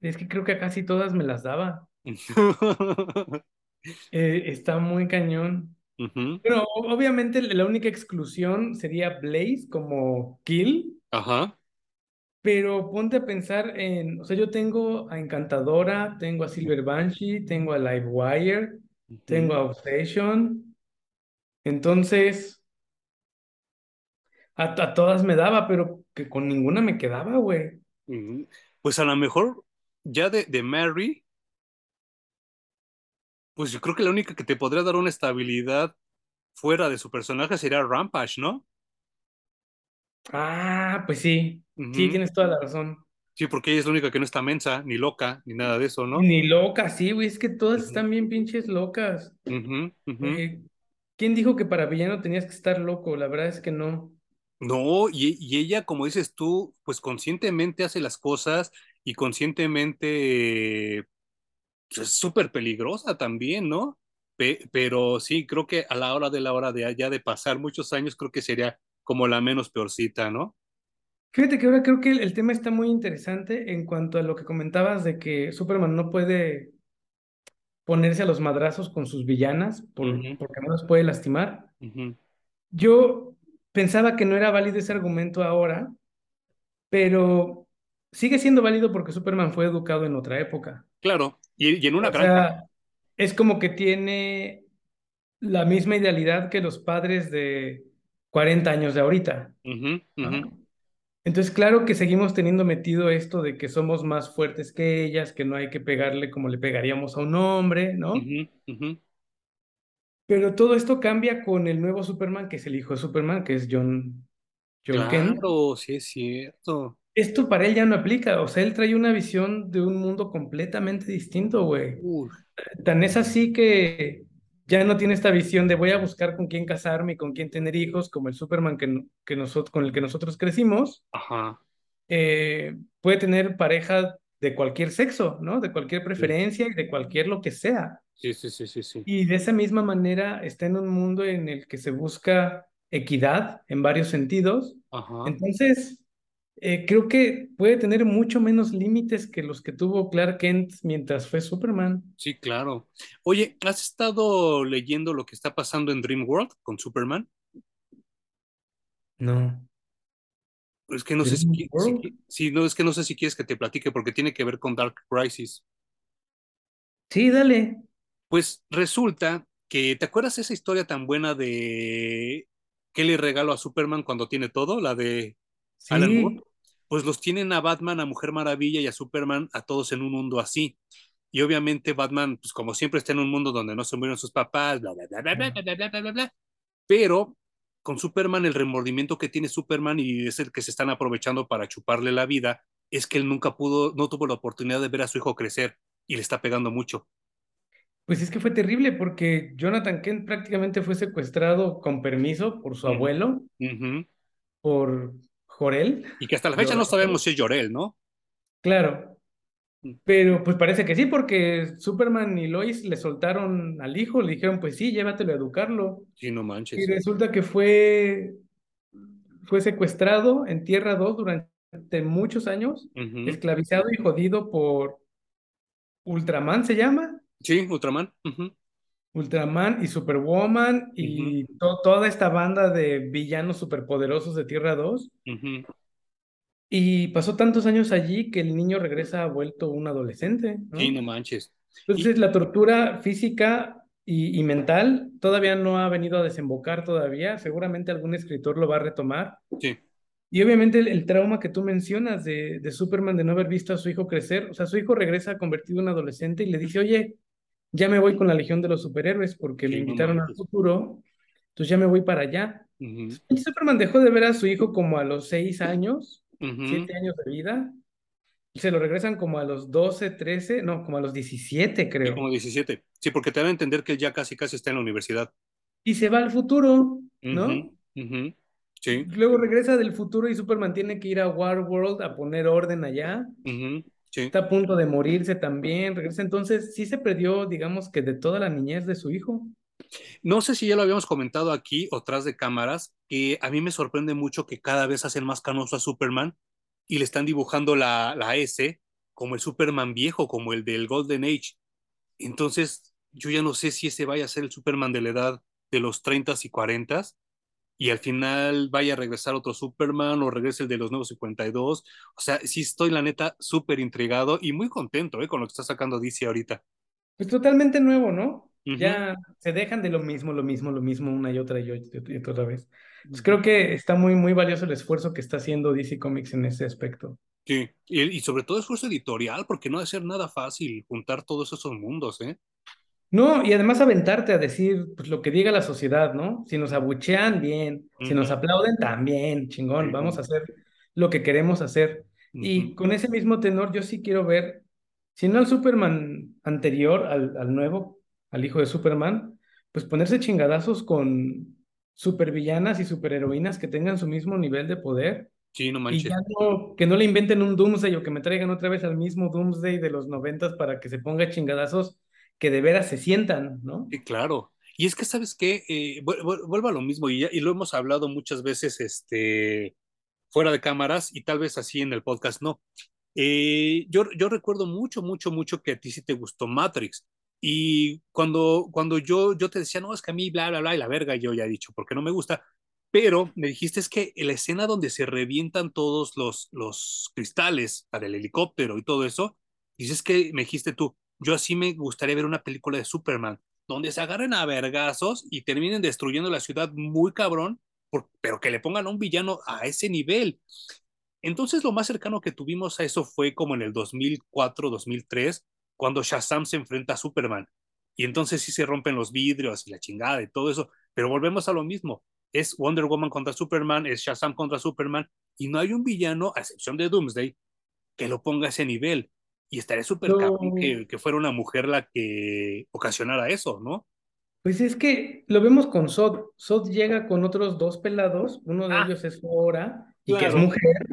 es que creo que a casi todas me las daba. Eh, está muy cañón. Ujú, Pero o- obviamente la única exclusión sería Blaze como Kill, Ajá. pero ponte a pensar en, o sea, yo tengo a Encantadora, tengo a Silver Banshee, tengo a Livewire, ujú, tengo a Obsession, entonces a, a todas me daba, pero que con ninguna me quedaba, güey. Pues a lo mejor ya de, de Mary, pues yo creo que la única que te podría dar una estabilidad fuera de su personaje sería Rampage, ¿no? Ah, pues sí, sí, tienes toda la razón. Sí, porque ella es la única que no está mensa, ni loca, ni nada de eso, ¿no? Ni locas, sí, güey, es que todas están bien pinches locas. Eh, ¿quién dijo que para villano tenías que estar loco? La verdad es que no. No, y, y ella, como dices tú, pues conscientemente hace las cosas y conscientemente pues, es súper peligrosa también, ¿no? Pe- pero sí, creo que a la hora de la hora de allá de pasar muchos años, creo que sería como la menos peorcita, ¿no? Fíjate que ahora creo que el, el tema está muy interesante en cuanto a lo que comentabas de que Superman no puede ponerse a los madrazos con sus villanas por, porque no las puede lastimar. Yo pensaba que no era válido ese argumento ahora, pero sigue siendo válido porque Superman fue educado en otra época. Claro, y, y en una O granja. sea, es como que tiene la misma idealidad que los padres de 40 años de ahorita, ujú, ¿no? Entonces, claro que seguimos teniendo metido esto de que somos más fuertes que ellas, que no hay que pegarle como le pegaríamos a un hombre, ¿no? ujú, ujú. Pero todo esto cambia con el nuevo Superman, que es el hijo de Superman, que es John, John Kent. Claro, sí es cierto. Esto para él ya no aplica, o sea, él trae una visión de un mundo completamente distinto, güey. Tan es así que ya no tiene esta visión de voy a buscar con quién casarme y con quién tener hijos, como el Superman que, que nosotros, con el que nosotros crecimos. ajá, eh, puede tener pareja de cualquier sexo, ¿no? De cualquier sí, preferencia y de cualquier lo que sea. sí, sí, sí, sí, sí. Y de esa misma manera está en un mundo en el que se busca equidad en varios sentidos. Ajá. Entonces, eh, creo que puede tener mucho menos límites que los que tuvo Clark Kent mientras fue Superman. Sí, claro. Oye, ¿has estado leyendo lo que está pasando en Dreamworld con Superman? No. Es que no sé si, si no, es que no sé si quieres que te platique porque tiene que ver con Dark Crisis. Sí, dale. Pues resulta que, ¿te acuerdas esa historia tan buena de qué le regalo a Superman cuando tiene todo? La de Alan Moore. Sí. Pues los tienen a Batman, a Mujer Maravilla y a Superman, a todos en un mundo así. Y obviamente Batman, pues como siempre está en un mundo donde no se murieron sus papás, bla, bla, bla, bla, bla, bla, bla, bla, bla, bla. Pero con Superman, el remordimiento que tiene Superman y es el que se están aprovechando para chuparle la vida, es que él nunca pudo, no tuvo la oportunidad de ver a su hijo crecer y le está pegando mucho. Pues es que fue terrible porque Jonathan Kent prácticamente fue secuestrado con permiso por su abuelo, por Jorel. Y que hasta la fecha no sabemos si es Llorel, ¿no? Claro, pero pues parece que sí, porque Superman y Lois le soltaron al hijo, le dijeron, pues sí, llévatelo a educarlo. Sí, no Y manches. resulta que fue, fue secuestrado en Tierra 2 durante muchos años, esclavizado y jodido por Ultraman, se llama. Sí, Ultraman. Ujú, Ultraman y Superwoman y to- toda esta banda de villanos superpoderosos de Tierra 2. ujú. Y pasó tantos años allí que el niño regresa vuelto un adolescente, Sí, ¿no? no manches. Y Entonces la tortura física y, y mental todavía no ha venido a desembocar todavía. Seguramente algún escritor lo va a retomar. sí, Y obviamente el, el trauma que tú mencionas de, de Superman de no haber visto a su hijo crecer, o sea, su hijo regresa convertido en adolescente y le dice, oye, ya me voy con la Legión de los Superhéroes porque me invitaron al futuro, entonces ya me voy para allá. Superman dejó de ver a su hijo como a los seis años, siete años de vida, se lo regresan como a los 12 13 no, como a los 17 Sí, como creo. 17. Sí, porque te dan a entender que él ya casi casi está en la universidad. Y se va al futuro, ¿no? Sí, Luego regresa del futuro y Superman tiene que ir a Warworld a poner orden allá. Sí. Está a punto de morirse también, regresa. Entonces, sí se perdió, digamos que de toda la niñez de su hijo. No sé si ya lo habíamos comentado aquí o tras de cámaras, que a mí me sorprende mucho que cada vez hacen más canoso a Superman y le están dibujando la, la S como el Superman viejo, como el del Golden Age. Entonces, yo ya no sé si ese vaya a ser el Superman de la edad de los 30 y 40 y al final vaya a regresar otro Superman o regrese el de los nuevos 52. O sea, sí estoy la neta súper intrigado y muy contento ¿eh? con lo que está sacando DC ahorita. Pues totalmente nuevo, ¿no? Ya se dejan de lo mismo, lo mismo, lo mismo una y otra y, otra vez. Pues creo que está muy, muy valioso el esfuerzo que está haciendo DC Comics en ese aspecto. Sí, y, y sobre todo esfuerzo editorial, porque no debe ser nada fácil juntar todos esos mundos, ¿eh? No, y además aventarte a decir pues, lo que diga la sociedad, ¿no? Si nos abuchean, bien. Si nos aplauden, también, chingón. Vamos a hacer lo que queremos hacer. Y con ese mismo tenor, yo sí quiero ver, si no al Superman anterior, al, al nuevo, al hijo de Superman, pues ponerse chingadazos con supervillanas y superheroínas que tengan su mismo nivel de poder. Sí, no manches. Y ya no, que no le inventen un Doomsday o que me traigan otra vez al mismo Doomsday de los noventas para que se ponga chingadazos que de veras se sientan, ¿no? Claro. Y es que, ¿sabes qué? Eh, vuelvo a lo mismo, y, y lo hemos hablado muchas veces este, fuera de cámaras y tal vez así en el podcast, no. Eh, yo, yo recuerdo mucho, mucho, mucho que a ti sí te gustó Matrix. Y cuando, cuando yo, yo te decía, no, es que a mí, bla, bla, bla, y la verga, yo ya he dicho, porque no me gusta. Pero me dijiste es que la escena donde se revientan todos los, los cristales para el helicóptero y todo eso, dices que me dijiste tú, yo así me gustaría ver una película de Superman, donde se agarren a vergazos y terminen destruyendo la ciudad muy cabrón, pero que le pongan a un villano a ese nivel. Entonces lo más cercano que tuvimos a eso fue como en el 2004, 2003, cuando Shazam se enfrenta a Superman. Y entonces sí se rompen los vidrios y la chingada y todo eso, pero volvemos a lo mismo. Es Wonder Woman contra Superman, es Shazam contra Superman, y no hay un villano, a excepción de Doomsday, que lo ponga a ese nivel. Y estaría súper cabrón que, que, fuera una mujer la que ocasionara eso, ¿no? Pues es que lo vemos con Sod. Sod llega con otros dos pelados, uno de ah. ellos es Hora, y que es mujer,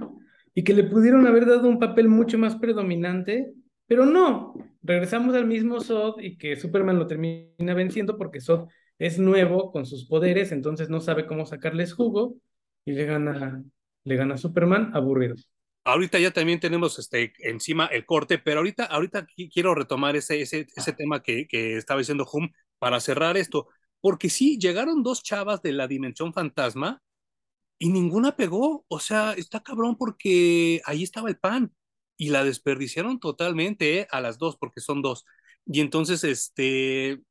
y que le pudieron haber dado un papel mucho más predominante, pero no. Regresamos al mismo Sod y que Superman lo termina venciendo porque Sod es nuevo con sus poderes, entonces no sabe cómo sacarles jugo y le gana, le gana Superman aburrido. Ahorita ya también tenemos este, encima el corte, pero ahorita, ahorita quiero retomar ese, ese, ese tema que, que estaba diciendo Hum para cerrar esto, porque sí, llegaron dos chavas de la dimensión fantasma y ninguna pegó, o sea, está cabrón porque ahí estaba el pan y la desperdiciaron totalmente ¿eh? a las dos porque son dos. Y entonces, este,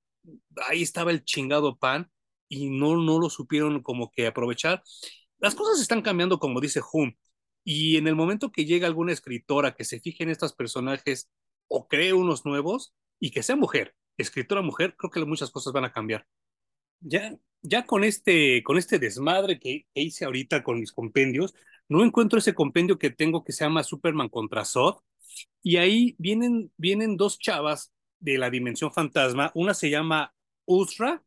ahí estaba el chingado pan y no, no lo supieron como que aprovechar. Las cosas están cambiando, como dice Hum y en el momento que llega alguna escritora que se fije en estos personajes o cree unos nuevos y que sea mujer, escritora mujer, creo que muchas cosas van a cambiar. Ya, ya con este, con este desmadre que, hice ahorita con mis compendios, no encuentro ese compendio que tengo que se llama Superman contra Zod. Y ahí vienen, vienen dos chavas de la dimensión fantasma. Una se llama Usra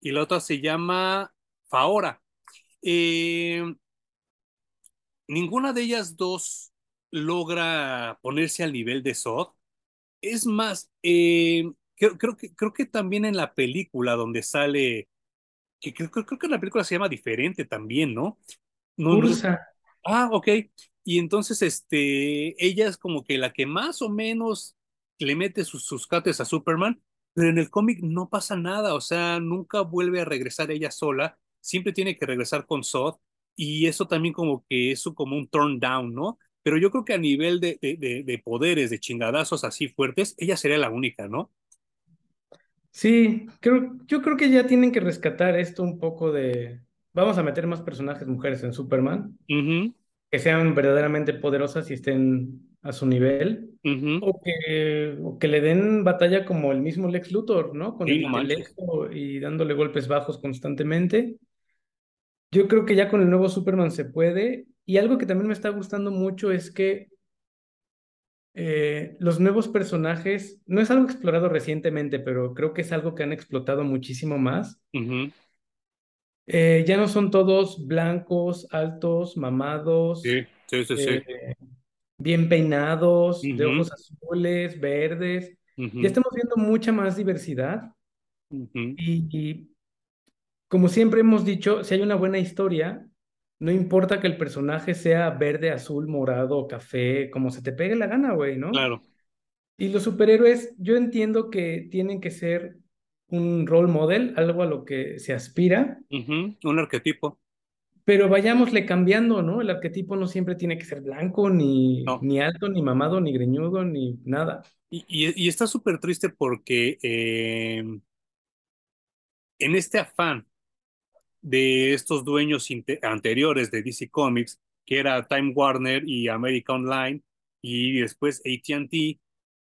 y la otra se llama Faora. Eh, ninguna de ellas dos logra ponerse al nivel de Sod. Es más, eh, creo, creo, que, creo que también en la película donde sale, que creo, creo, que la película se llama diferente también, ¿no? no, Ursa. ah, ok. Y entonces, este, ella es como que la que más o menos le mete sus, sus cates a Superman, pero en el cómic no pasa nada, o sea, nunca vuelve a regresar ella sola, siempre tiene que regresar con Sod y eso también como que es como un turn down, ¿no? Pero yo creo que a nivel de, de, de, poderes, de chingadazos así fuertes, ella sería la única, ¿no? Sí, creo, yo creo que ya tienen que rescatar esto un poco de, vamos a meter más personajes mujeres en Superman, que sean verdaderamente poderosas y estén a su nivel, o, que, o que le den batalla como el mismo Lex Luthor, ¿no? Con el intelecto y dándole golpes bajos constantemente. Yo creo que ya con el nuevo Superman se puede. Y algo que también me está gustando mucho es que eh, los nuevos personajes, no es algo explorado recientemente, pero creo que es algo que han explotado muchísimo más. Eh, ya no son todos blancos, altos, mamados, sí, sí, sí, eh, bien peinados, de ojos azules, verdes. Ya estamos viendo mucha más diversidad. y, como siempre hemos dicho, si hay una buena historia, no importa que el personaje sea verde, azul, morado, café, como se te pegue la gana, güey, ¿no? Claro. Y los superhéroes, yo entiendo que tienen que ser un role model, algo a lo que se aspira. Un arquetipo. Pero vayámosle cambiando, ¿no? El arquetipo no siempre tiene que ser blanco, ni, ni alto, ni mamado, ni greñudo, ni nada. Y, y, está súper triste porque eh, en este afán de estos dueños anteriores de DC Comics, que era Time Warner y America Online, y después ATT,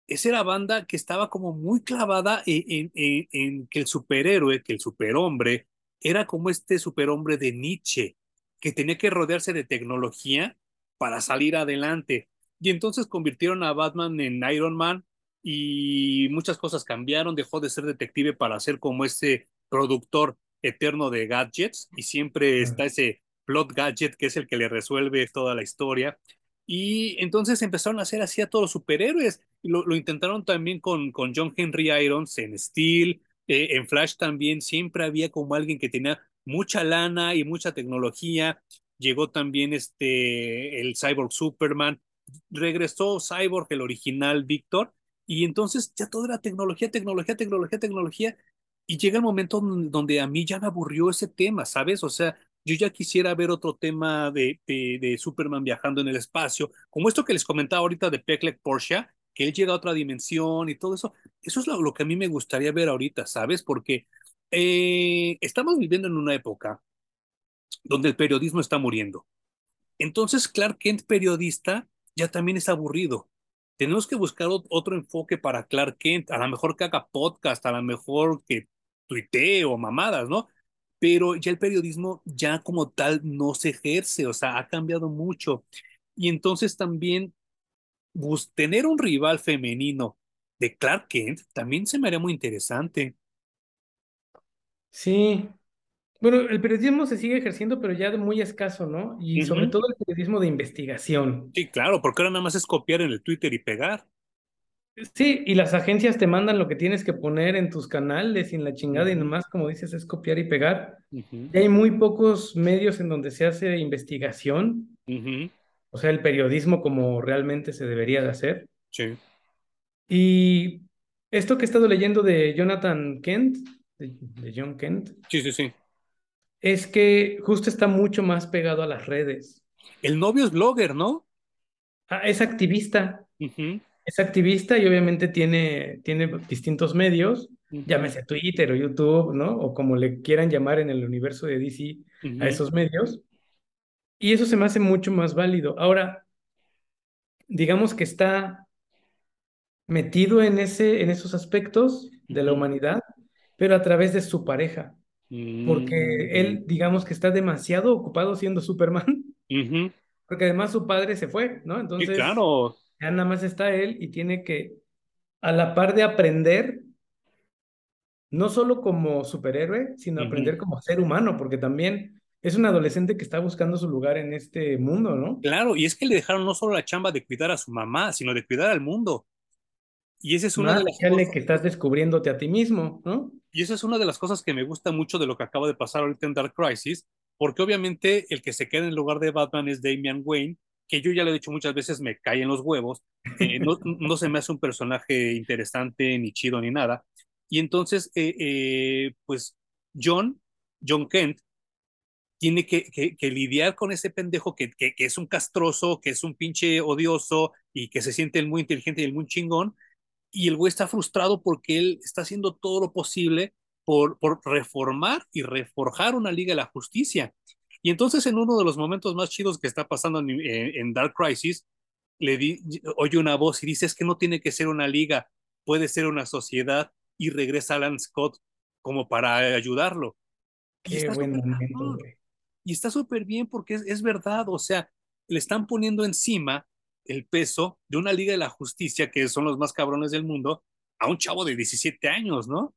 esa era banda que estaba como muy clavada en, en, en, que el superhéroe, que el superhombre, era como este superhombre de Nietzsche, que tenía que rodearse de tecnología para salir adelante. Y entonces convirtieron a Batman en Iron Man y muchas cosas cambiaron, dejó de ser detective para ser como ese productor eterno de gadgets y siempre está ese plot gadget que es el que le resuelve toda la historia. Y entonces empezaron a hacer así a todos los superhéroes. Lo, lo intentaron también con, con John Henry Irons en Steel, eh, en Flash también siempre había como alguien que tenía mucha lana y mucha tecnología. Llegó también este, el Cyborg Superman. Regresó Cyborg, el original Víctor. Y entonces ya todo era tecnología, tecnología, tecnología, tecnología. Y llega el momento donde a mí ya me aburrió ese tema, ¿sabes? O sea, yo ya quisiera ver otro tema de, de, Superman viajando en el espacio, como esto que les comentaba ahorita de Pecklek Porsche, que él llega a otra dimensión y todo eso. Eso es lo, lo que a mí me gustaría ver ahorita, ¿sabes? Porque eh, estamos viviendo en una época donde el periodismo está muriendo. Entonces, Clark Kent, periodista, ya también es aburrido. Tenemos que buscar otro enfoque para Clark Kent, a lo mejor que haga podcast, a lo mejor que tuitee o mamadas, ¿no? Pero ya el periodismo ya como tal no se ejerce, o sea, ha cambiado mucho. Y entonces también tener un rival femenino de Clark Kent también se me haría muy interesante. Sí. Bueno, el periodismo se sigue ejerciendo, pero ya de muy escaso, ¿no? Y sobre todo el periodismo de investigación. Sí, claro, porque ahora nada más es copiar en el Twitter y pegar. Sí, y las agencias te mandan lo que tienes que poner en tus canales y en la chingada, y nomás, como dices, es copiar y pegar. Y hay muy pocos medios en donde se hace investigación, o sea, el periodismo como realmente se debería de hacer. Sí. Y esto que he estado leyendo de Jonathan Kent, de, John Kent. Sí, sí, sí. Es que justo está mucho más pegado a las redes. El novio es blogger, ¿no? Ah, es activista. Es activista y obviamente tiene, tiene distintos medios, llámese Twitter o YouTube, ¿no? O como le quieran llamar en el universo de DC a esos medios. Y eso se me hace mucho más válido. Ahora, digamos que está metido en, ese, en esos aspectos de la humanidad, pero a través de su pareja. Porque él, mm. digamos que está demasiado ocupado siendo Superman. Porque además su padre se fue, ¿no? Entonces, claro. ya nada más está él y tiene que, a la par de aprender, no solo como superhéroe, sino aprender como ser humano, porque también es un adolescente que está buscando su lugar en este mundo, ¿no? Claro, y es que le dejaron no solo la chamba de cuidar a su mamá, sino de cuidar al mundo. Y esa es una de las cosas que estás descubriéndote a ti mismo, ¿no? Y esa es una de las cosas que me gusta mucho de lo que acaba de pasar ahorita en Dark Crisis, porque obviamente el que se queda en lugar de Batman es Damian Wayne, que yo ya le he dicho muchas veces, me cae en los huevos, eh, no, no, se me hace un personaje interesante, ni chido, ni nada. Y entonces, eh, eh, pues John, John Kent, tiene que, que, lidiar con ese pendejo que, que, es un castroso, que es un pinche odioso y que se siente el muy inteligente y el muy chingón, y el güey está frustrado porque él está haciendo todo lo posible por, por reformar y reforjar una Liga de la Justicia. Y entonces en uno de los momentos más chidos que está pasando en, Dark Crisis, le di, oye una voz y dice, es que no tiene que ser una liga, puede ser una sociedad, y regresa Alan Scott como para ayudarlo. Qué y buen momento, Y está súper bien porque es, es verdad, o sea, le están poniendo encima el peso de una Liga de la Justicia, que son los más cabrones del mundo, a un chavo de 17 años, ¿no?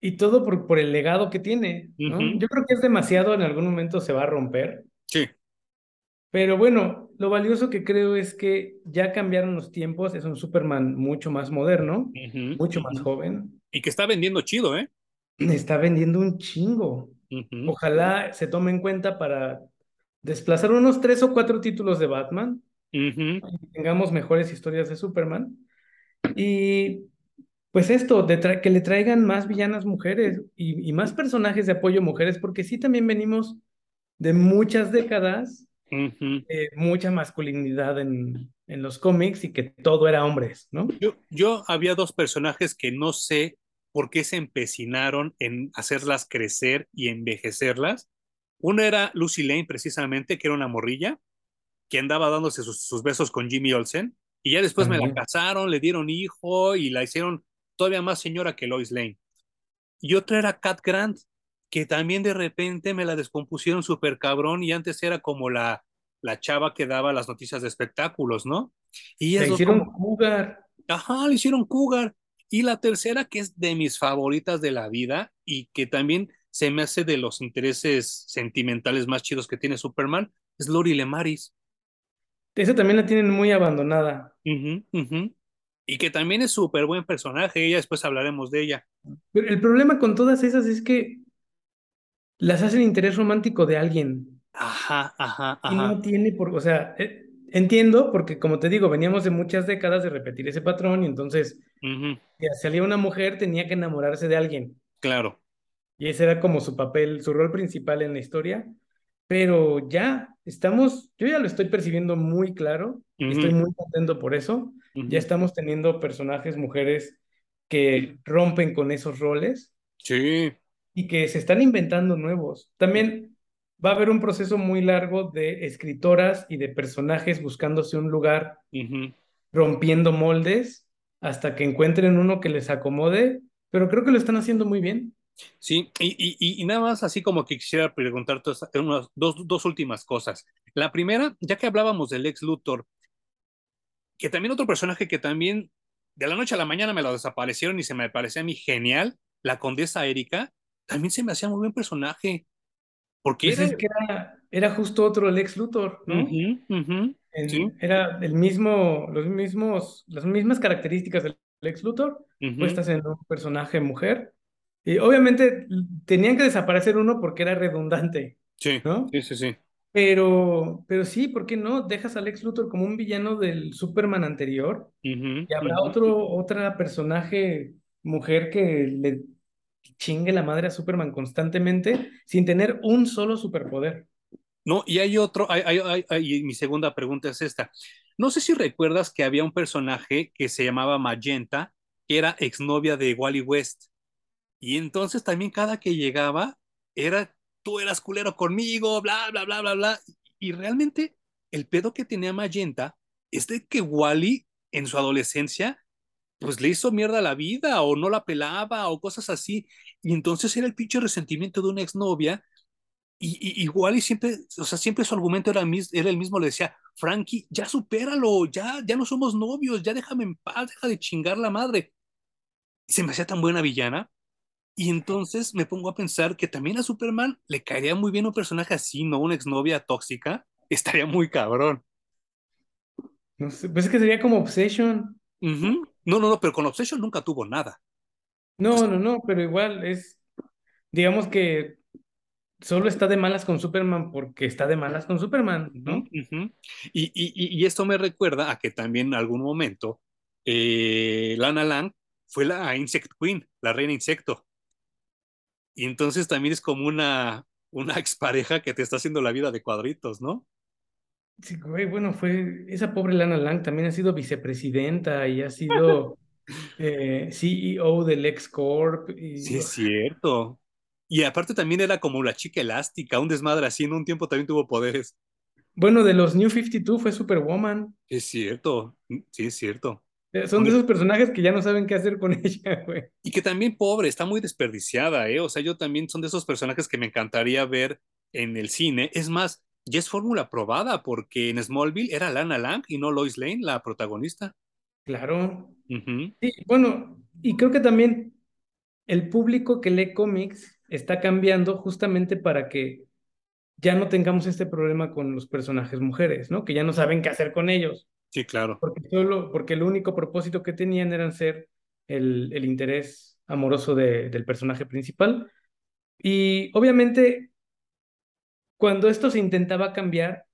Y todo por, por el legado que tiene, ¿no? Yo creo que es demasiado, en algún momento se va a romper. Sí. Pero bueno, lo valioso que creo es que ya cambiaron los tiempos, es un Superman mucho más moderno, mucho más joven. Y que está vendiendo chido, ¿eh? Está vendiendo un chingo. Ojalá se tome en cuenta para desplazar unos tres o cuatro títulos de Batman tengamos mejores historias de Superman. Y pues esto, de que le traigan más villanas mujeres y, y más personajes de apoyo mujeres, porque sí también venimos de muchas décadas, eh, mucha masculinidad en, en los cómics y que todo era hombres, ¿no? Yo, yo había dos personajes que no sé por qué se empecinaron en hacerlas crecer y envejecerlas. Uno era Lucy Lane, precisamente, que era una morrilla, que andaba dándose sus, sus besos con Jimmy Olsen, y ya después me la casaron, le dieron hijo y la hicieron todavía más señora que Lois Lane. Y otra era Cat Grant, que también de repente me la descompusieron súper cabrón y antes era como la, la chava que daba las noticias de espectáculos, ¿no? Y Le hicieron como, jugar. ajá, le hicieron cougar. Y la tercera, que es de mis favoritas de la vida y que también se me hace de los intereses sentimentales más chidos que tiene Superman, es Lori Lemaris. Esa también la tienen muy abandonada. Y que también es súper buen personaje, ella después hablaremos de ella. Pero el problema con todas esas es que las hacen interés romántico de alguien Ajá, ajá, y no ajá. tiene por, o sea, eh, entiendo porque como te digo, veníamos de muchas décadas de repetir ese patrón y entonces si salía una mujer tenía que enamorarse de alguien claro. y ese era como su papel, su rol principal en la historia, pero ya estamos, yo ya lo estoy percibiendo muy claro estoy muy contento por eso, ya estamos teniendo personajes mujeres que rompen con esos roles Sí. y que se están inventando nuevos. También va a haber un proceso muy largo de escritoras y de personajes buscándose un lugar, rompiendo moldes, hasta que encuentren uno que les acomode, pero creo que lo están haciendo muy bien. Sí, y, y- nada más así como que quisiera preguntarte unas dos, dos últimas cosas. La primera, ya que hablábamos del ex Luthor, que también otro personaje que también de la noche a la mañana me lo desaparecieron y se me parecía a mí genial, la condesa Erika, también se me hacía muy buen personaje, porque Pues era... es que era, era justo otro Lex Luthor, ¿no? Sí, era el mismo, los mismos, las mismas características del Lex Luthor, puestas en un personaje mujer. Y obviamente tenían que desaparecer uno porque era redundante, sí, ¿no? sí, sí, sí. Pero, pero sí, ¿por qué no? Dejas a Lex Luthor como un villano del Superman anterior y habrá otro, otra personaje mujer que le chingue la madre a Superman constantemente sin tener un solo superpoder. No, y hay otro, hay, hay- hay- hay- y mi segunda pregunta es esta. No sé si recuerdas que había un personaje que se llamaba Magenta, que era exnovia de Wally West. Y entonces también cada que llegaba era, tú eras culero conmigo, bla, bla, bla, bla, bla. Y realmente el pedo que tenía Magenta es de que Wally en su adolescencia pues le hizo mierda la vida o no la pelaba o cosas así. Y entonces era el pinche resentimiento de una exnovia y, y, y siempre, o sea, siempre su argumento era, era el mismo, le decía, Frankie, ya supéralo, ya, ya no somos novios, ya déjame en paz, deja de chingar la madre. Y se me hacía tan buena villana. Y entonces me pongo a pensar que también a Superman le caería muy bien un personaje así, ¿no? Una exnovia tóxica. Estaría muy cabrón. No sé, pues es que sería como Obsession. No, no, no, pero con Obsession nunca tuvo nada. O No, sea, no, no, pero igual es, digamos que solo está de malas con Superman porque está de malas con Superman, ¿no? y, y, y esto me recuerda a que también en algún momento eh, Lana Lang fue la Insect Queen, la reina insecto. Y entonces también es como una, una expareja que te está haciendo la vida de cuadritos, ¿no? Sí, güey, bueno, fue, esa pobre Lana Lang también ha sido vicepresidenta y ha sido eh, CEO del LexCorp y Sí, es cierto. Y aparte también era como la chica elástica, un desmadre así, en un tiempo también tuvo poderes. bueno, de los New 52 fue Superwoman. Es cierto, sí, es cierto. Eh, Son de esos personajes que ya no saben qué hacer con ella, güey. y que también pobre, está muy desperdiciada, ¿eh? O sea, yo también son de esos personajes que me encantaría ver en el cine. Es más, ya es fórmula probada, porque en Smallville era Lana Lang y no Lois Lane, la protagonista. Claro. Sí, bueno, y creo que también el público que lee cómics está cambiando justamente para que ya no tengamos este problema con los personajes mujeres, ¿no? Que ya no saben qué hacer con ellos, Sí, claro. porque solo, porque el único propósito que tenían era ser el, el interés amoroso de- del personaje principal. Y obviamente, cuando esto se intentaba cambiar,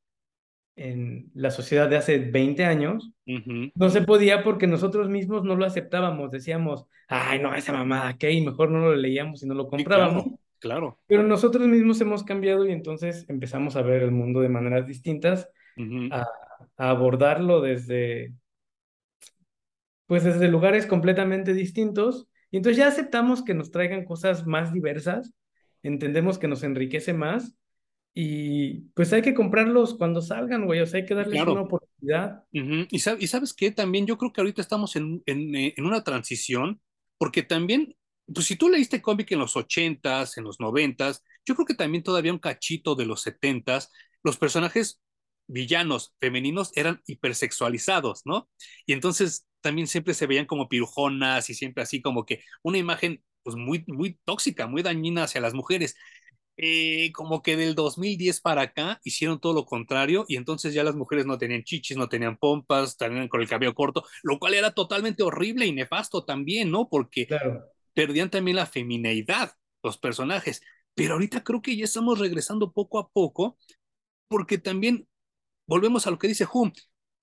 en la sociedad de hace 20 años, no se podía porque nosotros mismos no lo aceptábamos. Decíamos, ay, no, esa mamada, ¿qué? Y mejor no lo leíamos y no lo Sí, comprábamos. claro, claro. Pero nosotros mismos hemos cambiado y entonces empezamos a ver el mundo de maneras distintas, a, a abordarlo desde, pues desde lugares completamente distintos. Y entonces ya aceptamos que nos traigan cosas más diversas, entendemos que nos enriquece más y pues hay que comprarlos cuando salgan, güey, o sea, hay que darles una oportunidad. Ujú. Y, sab- y sabes qué, también yo creo que ahorita estamos en, en, eh, en una transición, porque también, pues si tú leíste cómic en los ochentas, en los noventas, yo creo que también todavía un cachito de los setentas, los personajes villanos femeninos eran hipersexualizados, ¿no? Y entonces también siempre se veían como pirujonas y siempre así como que una imagen pues muy, muy tóxica, muy dañina hacia las mujeres eh, como que del 2010 para acá hicieron todo lo contrario y entonces ya las mujeres no tenían chichis, no tenían pompas, tenían con el cabello corto, lo cual era totalmente horrible y nefasto también, ¿no? Porque Claro. perdían también la femineidad los personajes. Pero ahorita creo que ya estamos regresando poco a poco porque también volvemos a lo que dice Hum,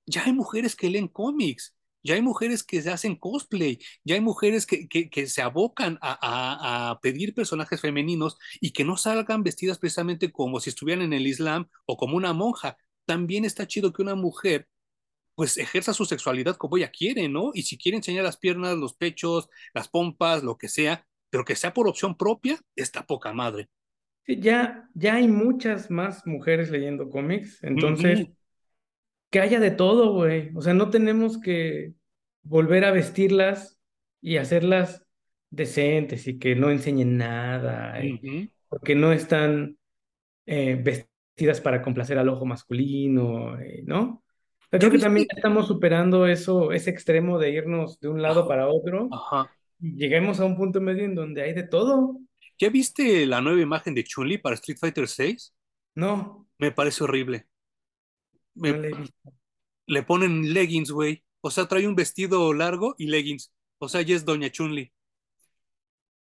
ya hay mujeres que leen cómics, ya hay mujeres que se hacen cosplay, ya hay mujeres que, que, que se abocan a, a, a, pedir personajes femeninos y que no salgan vestidas precisamente como si estuvieran en el Islam o como una monja. También está chido que una mujer pues ejerza su sexualidad como ella quiere, ¿no? Y si quiere enseñar las piernas, los pechos, las pompas, lo que sea, pero que sea por opción propia, está poca madre. Sí, ya, ya hay muchas más mujeres leyendo cómics, Uh entonces -huh. que haya de todo, güey. O sea, no tenemos que volver a vestirlas y hacerlas decentes y que no enseñen nada, Uh porque no están eh, vestidas para complacer al ojo masculino, eh, ¿no? O sea, ¿Ya creo que también estamos superando eso, ese extremo de irnos de un lado para otro ajá. y lleguemos a un punto medio en donde hay de todo. ¿Ya viste la nueva imagen de Chun-Li para Street Fighter 6? No, Me parece horrible. no Me, le he visto. le ponen leggings, güey. O sea, trae un vestido largo y leggings. O sea, ya es Doña Chun-Li.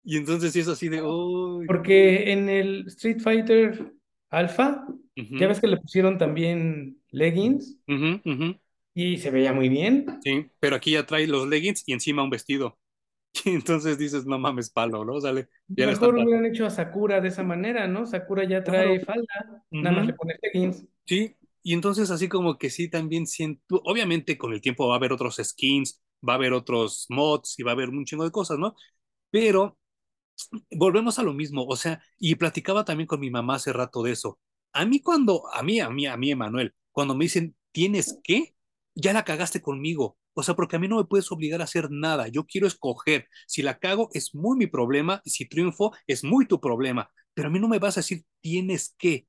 Y entonces sí es así de, uy. Porque en el Street Fighter Alpha, ya ves que le pusieron también leggings y se veía muy bien. Sí, pero aquí ya trae los leggings y encima un vestido. Y entonces dices, no mames, palo, ¿no? Sale, ya Mejor hubieran hecho a Sakura de esa manera, ¿no? Sakura ya trae Claro. falda, nada más le Ujú. pones leggings. Sí, y entonces así como que sí, también siento, obviamente con el tiempo va a haber otros skins, va a haber otros mods y va a haber un chingo de cosas, ¿no? Pero volvemos a lo mismo, o sea, y platicaba también con mi mamá hace rato de eso. A mí cuando, a mí, a mí, a mí, Emanuel, cuando me dicen, ¿tienes qué? Ya la cagaste conmigo. O sea, porque a mí no me puedes obligar a hacer nada. Yo quiero escoger. Si la cago es muy mi problema, y si triunfo es muy tu problema. Pero a mí no me vas a decir, ¿tienes qué?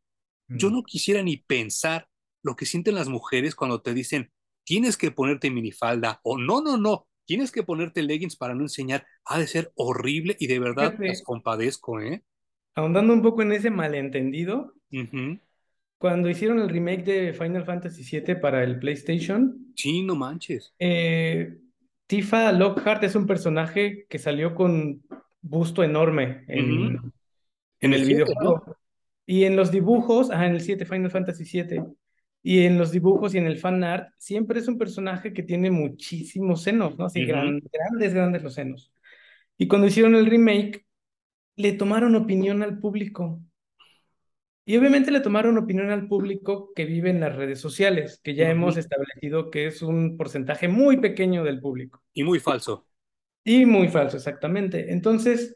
Yo Mm. no quisiera ni pensar lo que sienten las mujeres cuando te dicen, tienes que ponerte minifalda o no, no, no, tienes que ponerte leggings para no enseñar. Ha de ser horrible y de verdad las compadezco, ¿eh? ahondando un poco en ese malentendido. Cuando hicieron el remake de Final Fantasy VII para el PlayStation, Sí, no manches. eh, Tifa Lockhart es un personaje que salió con busto enorme en, el el 7, ¿no? videojuego. Y en los dibujos, ah, en el 7, Final Fantasy 7, y en los dibujos y en el fan art, siempre es un personaje que tiene muchísimos senos, ¿no? Así gran- grandes, grandes los senos. Y cuando hicieron el remake, le tomaron opinión al público. Y obviamente le tomaron opinión al público que vive en las redes sociales, que ya hemos establecido que es un porcentaje muy pequeño del público. Y muy falso. Y muy falso, exactamente. Entonces,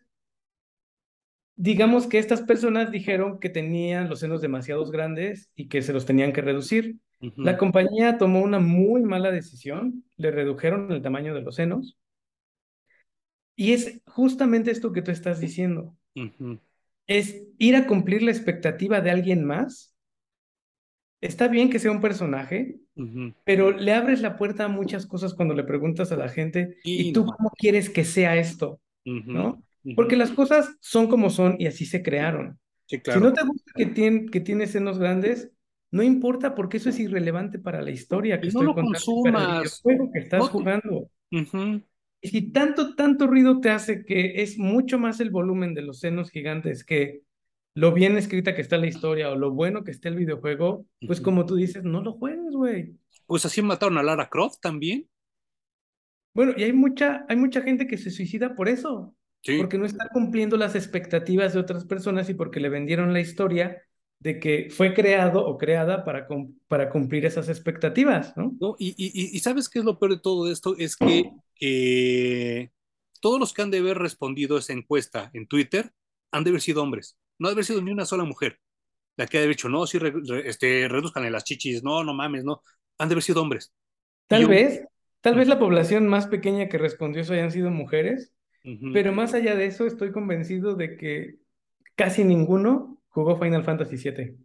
digamos que estas personas dijeron que tenían los senos demasiados grandes y que se los tenían que reducir. La Ujú. compañía tomó una muy mala decisión, le redujeron el tamaño de los senos. Y es justamente esto que tú estás diciendo, Ujú. Es ir a cumplir la expectativa de alguien más. Está bien que sea un personaje, pero le abres la puerta a muchas cosas cuando le preguntas a la gente, Y ¿y no tú cómo quieres que sea esto? ¿No? Porque las cosas son como son y así se crearon. Sí, Si no te gusta que tiene, que tiene senos grandes, no importa porque eso es irrelevante para la historia que Y no estoy lo contando, para el videojuego que estás No te- jugando. Si tanto, tanto ruido te hace que es mucho más el volumen de los senos gigantes que lo bien escrita que está la historia o lo bueno que esté el videojuego, pues como tú dices, no lo juegues, güey. Pues así mataron a Lara Croft también. Bueno, y hay mucha, hay mucha gente que se suicida por eso, porque no está cumpliendo las expectativas de otras personas y porque le vendieron la historia de que fue creado o creada para, para cumplir esas expectativas, ¿no? no y, y, y, ¿sabes qué es lo peor de todo esto? Es que eh, todos los que han de haber respondido a esa encuesta en Twitter han de haber sido hombres, no ha de haber sido ni una sola mujer. La que ha de haber dicho, no, sí, este, reduzcan las chichis, no, no mames, no, han de haber sido hombres. Tal vez, tal vez la población más pequeña que respondió eso hayan sido mujeres, pero más allá de eso estoy convencido de que casi ninguno jugó Final Fantasy VII.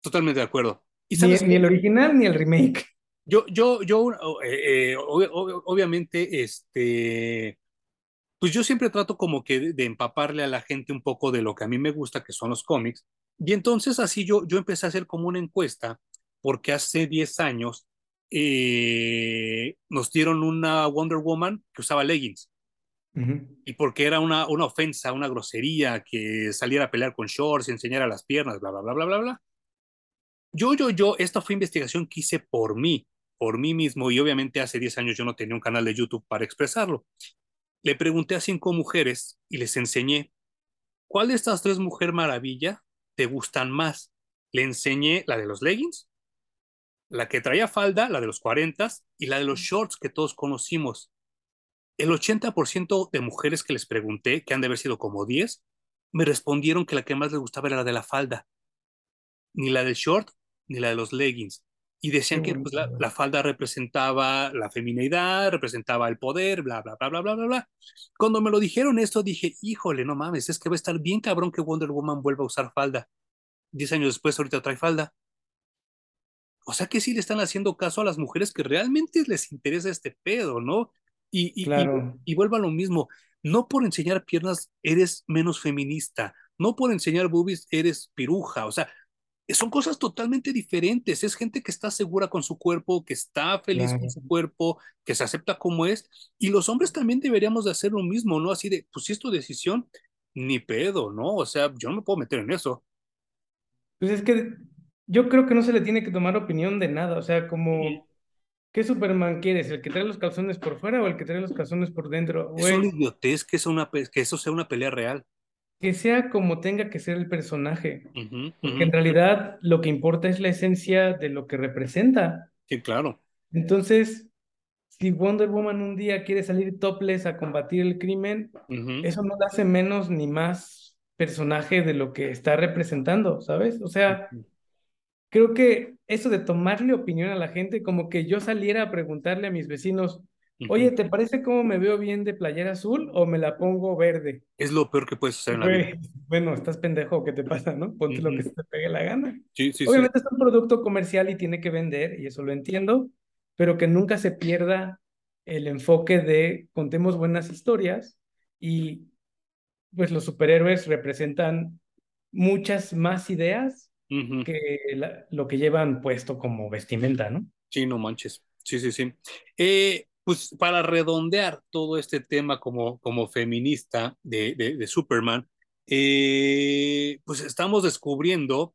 Totalmente de acuerdo. ¿Y ni, ni, el original ni el remake. Yo, yo, yo, eh, eh, obviamente, este, pues yo siempre trato como que de, empaparle a la gente un poco de lo que a mí me gusta, que son los cómics. Y entonces así yo, yo empecé a hacer como una encuesta, porque hace 10 años eh, nos dieron una Wonder Woman que usaba leggings. Y porque era una, una ofensa, una grosería que saliera a pelear con shorts y enseñara las piernas, bla, bla, bla, bla, bla, bla. Yo, yo, yo, esta fue investigación que hice por mí, por mí mismo, y obviamente hace 10 años yo no tenía un canal de YouTube para expresarlo. Le pregunté a cinco mujeres y les enseñé, ¿cuál de estas tres Mujer Maravilla te gustan más? Le enseñé la de los leggings, la que traía falda, la de los 40 y la de los shorts que todos conocimos el 80% de mujeres que les pregunté, que han de haber sido como 10, me respondieron que la que más les gustaba era la de la falda, ni la del short, ni la de los leggings. Y decían que pues, la, falda representaba la feminidad, representaba el poder, bla, bla, bla, bla, bla, bla, bla. Cuando me lo dijeron esto, dije, híjole, no mames, es que va a estar bien cabrón que Wonder Woman vuelva a usar falda. Diez años después, ahorita trae falda. O sea que sí le están haciendo caso a las mujeres que realmente les interesa este pedo, ¿no? Y, y, y, vuelvo a lo mismo, no por enseñar piernas eres menos feminista, no por enseñar boobies eres piruja, o sea, son cosas totalmente diferentes, es gente que está segura con su cuerpo, que está feliz con su cuerpo, que se acepta como es, y los hombres también deberíamos de hacer lo mismo, ¿no? Así de, pues si es tu decisión, ni pedo, ¿no? O sea, yo no me puedo meter en eso. Pues es que yo creo que no se le tiene que tomar opinión de nada, o sea, como ¿Qué Superman quieres? ¿El que trae los calzones por fuera o el que trae los calzones por dentro? Es una idiotez que, una, que eso sea una pelea real. Que sea como tenga que ser el personaje. Porque en realidad lo que importa es la esencia de lo que representa. Sí, claro. Entonces, si Wonder Woman un día quiere salir topless a combatir el crimen, eso no le hace menos ni más personaje de lo que está representando, ¿sabes? O sea, creo que eso de tomarle opinión a la gente, como que yo saliera a preguntarle a mis vecinos, oye, ¿te parece cómo me veo bien de playera azul o me la pongo verde? Es lo peor que puedes hacer en la vida. Bueno, estás pendejo, ¿qué te pasa, no? Ponte lo que se te pegue la gana. Sí, sí, Obviamente es un producto comercial y tiene que vender, y eso lo entiendo, pero que nunca se pierda el enfoque de contemos buenas historias y pues los superhéroes representan muchas más ideas que lo que llevan puesto como vestimenta, ¿no? Sí, no manches. Sí, sí, sí. Eh, pues para redondear todo este tema como, como feminista de, de, Superman, eh, pues estamos descubriendo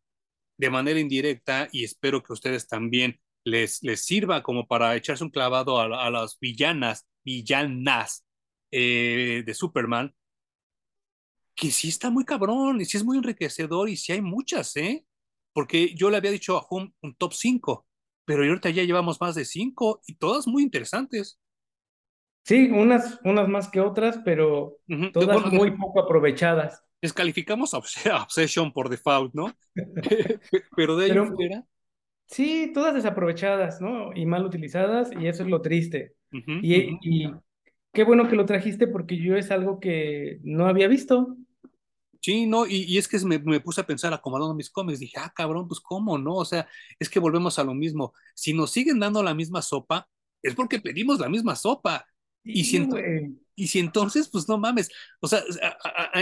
de manera indirecta y espero que ustedes también les, les sirva como para echarse un clavado a, las villanas, villanas eh, de Superman, que sí está muy cabrón y sí es muy enriquecedor y sí hay muchas, ¿eh? porque yo le había dicho a Hum un top 5, pero ahorita ya llevamos más de 5 y todas muy interesantes. Sí, unas, unas más que otras, pero todas muy poco aprovechadas. Descalificamos a Obsession por default, ¿no? pero de ahí fuera. Sí, todas desaprovechadas, ¿no? Y mal utilizadas, y eso es lo triste. y, y qué bueno que lo trajiste porque yo es algo que no había visto. Sí, no, y, es que me, puse a pensar acomodando mis cómics, dije, ah, cabrón, pues cómo, ¿no? O sea, es que volvemos a lo mismo. Si nos siguen dando la misma sopa, es porque pedimos la misma sopa. Y, si y si entonces, pues no mames, o sea,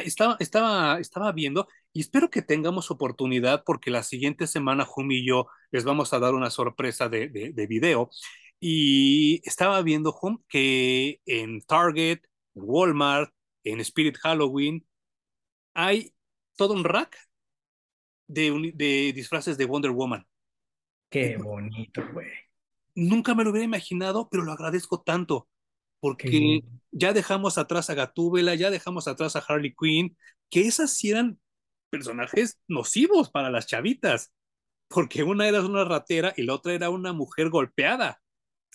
estaba, estaba, estaba viendo y espero que tengamos oportunidad porque la siguiente semana Jumi y yo les vamos a dar una sorpresa de, de, video. Y estaba viendo, Jum, que en Target, en Walmart, en Spirit Halloween, hay todo un rack de, de disfraces de Wonder Woman. Qué bonito, güey. Nunca me lo hubiera imaginado, pero lo agradezco tanto, porque ya dejamos atrás a Gatúbela, ya dejamos atrás a Harley Quinn, que esas sí eran personajes nocivos para las chavitas, porque una era una ratera y la otra era una mujer golpeada.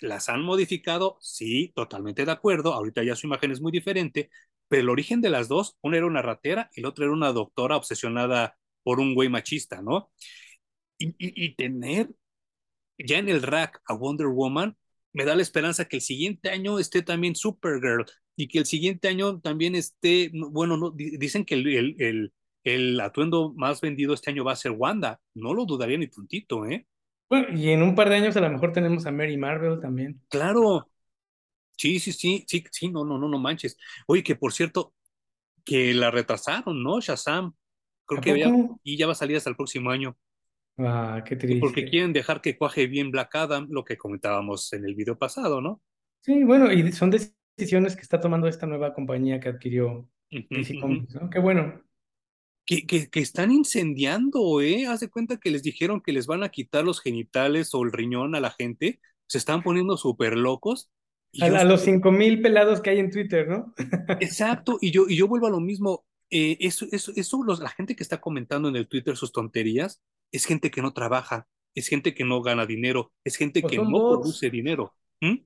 Las han modificado, sí, totalmente de acuerdo, ahorita ya su imagen es muy diferente, pero el origen de las dos, una era una ratera y la otra era una doctora obsesionada por un güey machista, ¿no? Y, tener ya en el rack a Wonder Woman me da la esperanza que el siguiente año esté también Supergirl y que el siguiente año también esté, bueno, no, dicen que el, el, el, el, atuendo más vendido este año va a ser Wanda, no lo dudaría ni puntito, ¿eh? Bueno, y en un par de años a lo mejor tenemos a Mary Marvel también. Claro, sí, sí, sí, sí, sí, no, no, no, no manches. Oye, que por cierto, que la retrasaron, ¿no? Shazam, creo que ya, y ya va a salir hasta el próximo año. Ah, qué triste. Porque quieren dejar que cuaje bien Black Adam, lo que comentábamos en el video pasado, ¿no? Sí, bueno, y son decisiones que está tomando esta nueva compañía que adquirió DC Comics, ¿no? Qué bueno. Que, que, que, están incendiando, ¿eh? Haz de cuenta que les dijeron que les van a quitar los genitales o el riñón a la gente. Se están poniendo súper locos. A, a, los cinco mil pelados que hay en Twitter, ¿no? Exacto, y yo, y yo vuelvo a lo mismo. Eh, eso, eso, eso los, la gente que está comentando en el Twitter sus tonterías, es gente que no trabaja, es gente que no gana dinero, es gente que no bots. produce dinero. ¿Mm?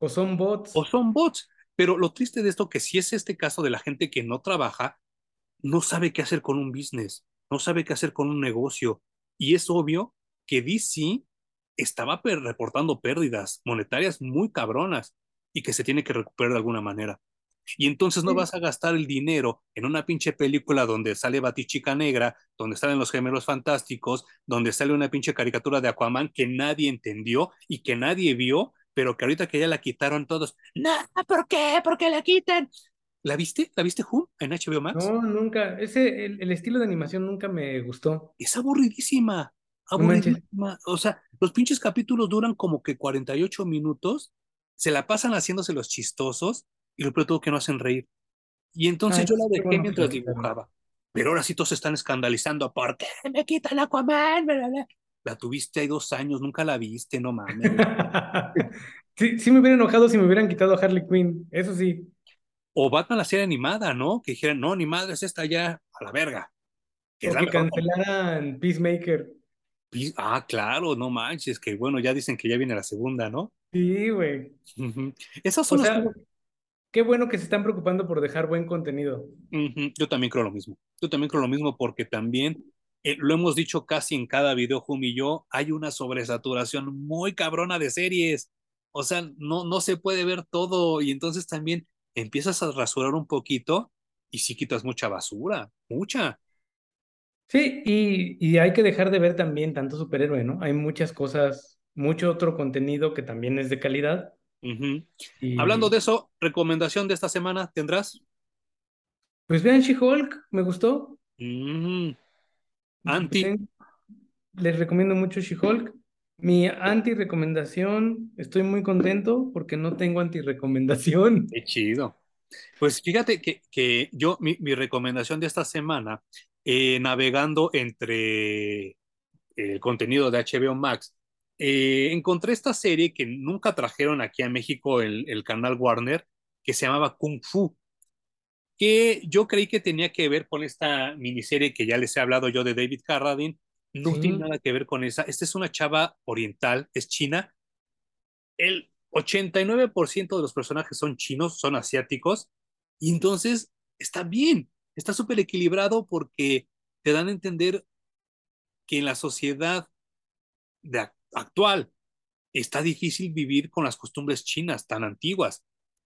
O son bots. O son bots. Pero lo triste de esto que si es este caso de la gente que no trabaja, no sabe qué hacer con un business, no sabe qué hacer con un negocio. Y es obvio que DC estaba reportando pérdidas monetarias muy cabronas y que se tiene que recuperar de alguna manera. Y entonces no vas a gastar el dinero en una pinche película donde sale Batichica Negra, donde salen los gemelos fantásticos, donde sale una pinche caricatura de Aquaman que nadie entendió y que nadie vio, pero que ahorita que ya la quitaron todos, no, ¿por qué? ¿Por qué la quitan? ¿La viste? ¿La viste, Jun, en HBO Max? No, nunca. Ese, el, el, estilo de animación nunca me gustó. Es aburridísima. Aburridísima. No o sea, los pinches capítulos duran como que 48 minutos, se la pasan haciéndose los chistosos y lo peor todo que no hacen reír. Y entonces Ay, yo la dejé bueno mientras dibujaba. Pero ahora sí todos se están escandalizando. ¿Por qué me quitan Aquaman? La tuviste hay dos años, nunca la viste, no mames. sí, sí me hubiera enojado si me hubieran quitado a Harley Quinn, eso sí. O Batman la serie animada, ¿no? Que dijeran, no, ni madre, es esta ya a la verga. Que, o que cancelaran Peacemaker. Ah, claro, no manches, que bueno, ya dicen que ya viene la segunda, ¿no? Sí, güey. Uh -huh. Esas son o las sea, qué bueno que se están preocupando por dejar buen contenido. Uh -huh. Yo también creo lo mismo. Yo también creo lo mismo porque también eh, lo hemos dicho casi en cada video, Jum y yo, hay una sobresaturación muy cabrona de series. O sea, no, no se puede ver todo y entonces también empiezas a rasurar un poquito y sí quitas mucha basura, mucha. Sí, y, y hay que dejar de ver también tanto superhéroe, ¿no? Hay muchas cosas, mucho otro contenido que también es de calidad. Uh -huh. y... Hablando de eso, recomendación de esta semana, ¿tendrás? Pues vean She-Hulk, me gustó. Mm. Anti. Pues, les recomiendo mucho She-Hulk. Mi anti-recomendación, estoy muy contento porque no tengo anti-recomendación. Qué chido. Pues fíjate que, que yo, mi, mi, recomendación de esta semana, eh, navegando entre el contenido de HBO Max, eh, encontré esta serie que nunca trajeron aquí a México el, el, canal Warner, que se llamaba Kung Fu, que yo creí que tenía que ver con esta miniserie que ya les he hablado yo de David Carradine, no sí. tiene nada que ver con esa. Esta es una chava oriental, es china. El 89% de los personajes son chinos, son asiáticos, y entonces está bien, está súper equilibrado porque te dan a entender que en la sociedad de actual está difícil vivir con las costumbres chinas tan antiguas.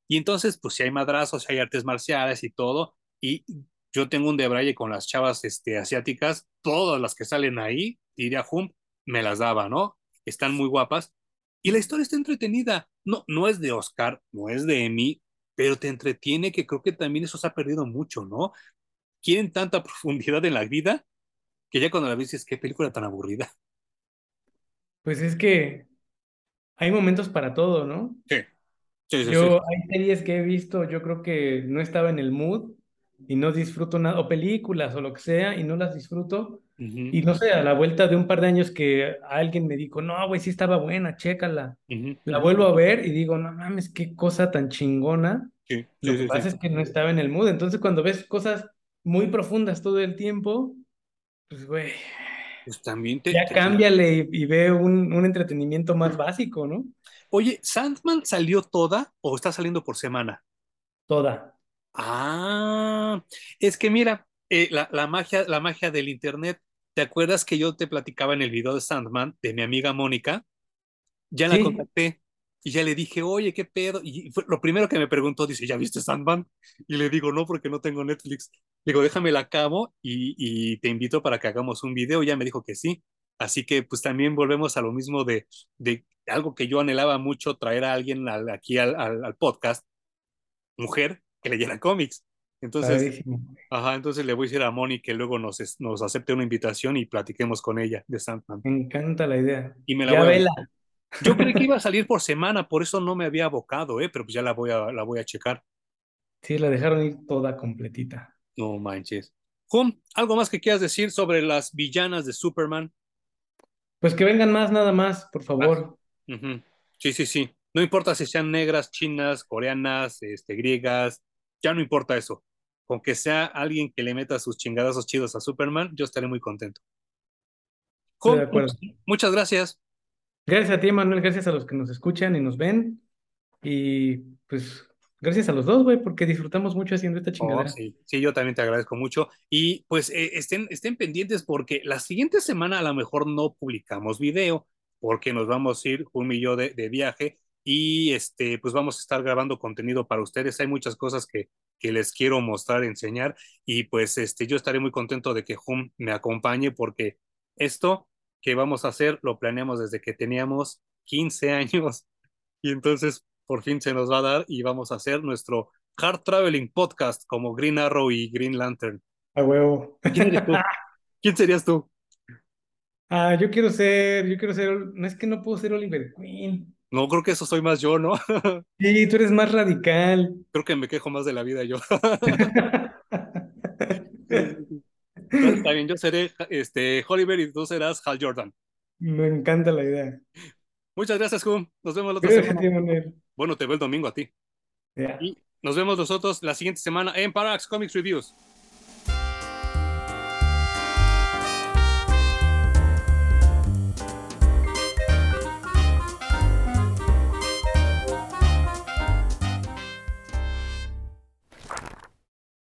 Y entonces, pues si hay madrazos, si hay artes marciales y todo, y yo tengo un debraye con las chavas este, asiáticas, todas las que salen ahí, diría Hum, me las daba, ¿no? Están muy guapas. Y la historia está entretenida. No, no es de Oscar, no es de Emmy, pero te entretiene, que creo que también eso se ha perdido mucho, ¿no? Quieren tanta profundidad en la vida que ya cuando la ves dices, qué película tan aburrida. Pues es que hay momentos para todo, ¿no? Sí. sí, sí yo sí. hay series que he visto, yo creo que no estaba en el mood y no disfruto nada, o películas o lo que sea, y no las disfruto, Y no sé, a la vuelta de un par de años que alguien me dijo, no, güey, sí estaba buena, chécala. La vuelvo a ver y digo, no mames, qué cosa tan chingona. Sí, Lo que pasa es que no estaba en el mood. Entonces, cuando ves cosas muy profundas todo el tiempo, pues, güey, Pues también te, ya te- cámbiale y, y ve un, un entretenimiento más básico, ¿no? Oye, ¿Sandman salió toda o está saliendo por semana? Toda. Ah, es que mira, eh, la, la magia, la magia del internet. ¿Te acuerdas que yo te platicaba en el video de Sandman de mi amiga Mónica? Ya la Sí, contacté y ya le dije, oye, ¿qué pedo? Y fue lo primero que me preguntó, dice, ¿ya viste Sandman? Y le digo, no, porque no tengo Netflix. Le digo, déjame la acabo y, y te invito para que hagamos un video. Y ya me dijo que sí. Así que pues también volvemos a lo mismo de, de algo que yo anhelaba mucho, traer a alguien al- aquí al, al- al podcast, mujer, que leyera cómics. Entonces, ajá, entonces le voy a decir a Moni que luego nos, nos acepte una invitación y platiquemos con ella de Sandman. Me encanta la idea. Y me la Ya voy a vela. Yo creí que iba a salir por semana, por eso no me había abocado, ¿eh? Pero pues ya la voy a, la voy a checar. Sí, la dejaron ir toda completita. No manches. Hum, ¿algo más que quieras decir sobre las villanas de Superman? Pues que vengan más, nada más, por Ah, favor. ujú. Sí, sí, sí. No importa si sean negras, chinas, coreanas, este, griegas, ya no importa eso. Con que sea alguien que le meta sus chingadazos chidos a Superman, yo estaré muy contento. De acuerdo. much- muchas gracias. Gracias a ti, Manuel, gracias a los que nos escuchan y nos ven. Y pues gracias a los dos, güey, porque disfrutamos mucho haciendo esta Oh, chingadera. sí, sí, yo también te agradezco mucho. Y pues eh, estén, estén pendientes porque la siguiente semana a lo mejor no publicamos video porque nos vamos a ir, y yo, de, de viaje y este, pues vamos a estar grabando contenido para ustedes. Hay muchas cosas que, que les quiero mostrar, enseñar y pues este, yo estaré muy contento de que Hum me acompañe porque esto que vamos a hacer lo planeamos desde que teníamos 15 años y entonces por fin se nos va a dar y vamos a hacer nuestro Hard Traveling Podcast como Green Arrow y Green Lantern. A huevo. ¿Quién eres tú? ¿Quién serías tú? Ah, yo quiero ser, yo quiero ser, no es que no puedo ser Oliver Queen. No, creo que eso soy más yo, ¿no? Sí, tú eres más radical. Creo que me quejo más de la vida yo. Está bien, yo seré este, Oliver y tú serás Hal Jordan. Me encanta la idea. Muchas gracias, Hum. Nos vemos la otra semana. ti. Bueno, te veo el domingo a ti. Y nos vemos nosotros la siguiente semana en Parax Comics Reviews.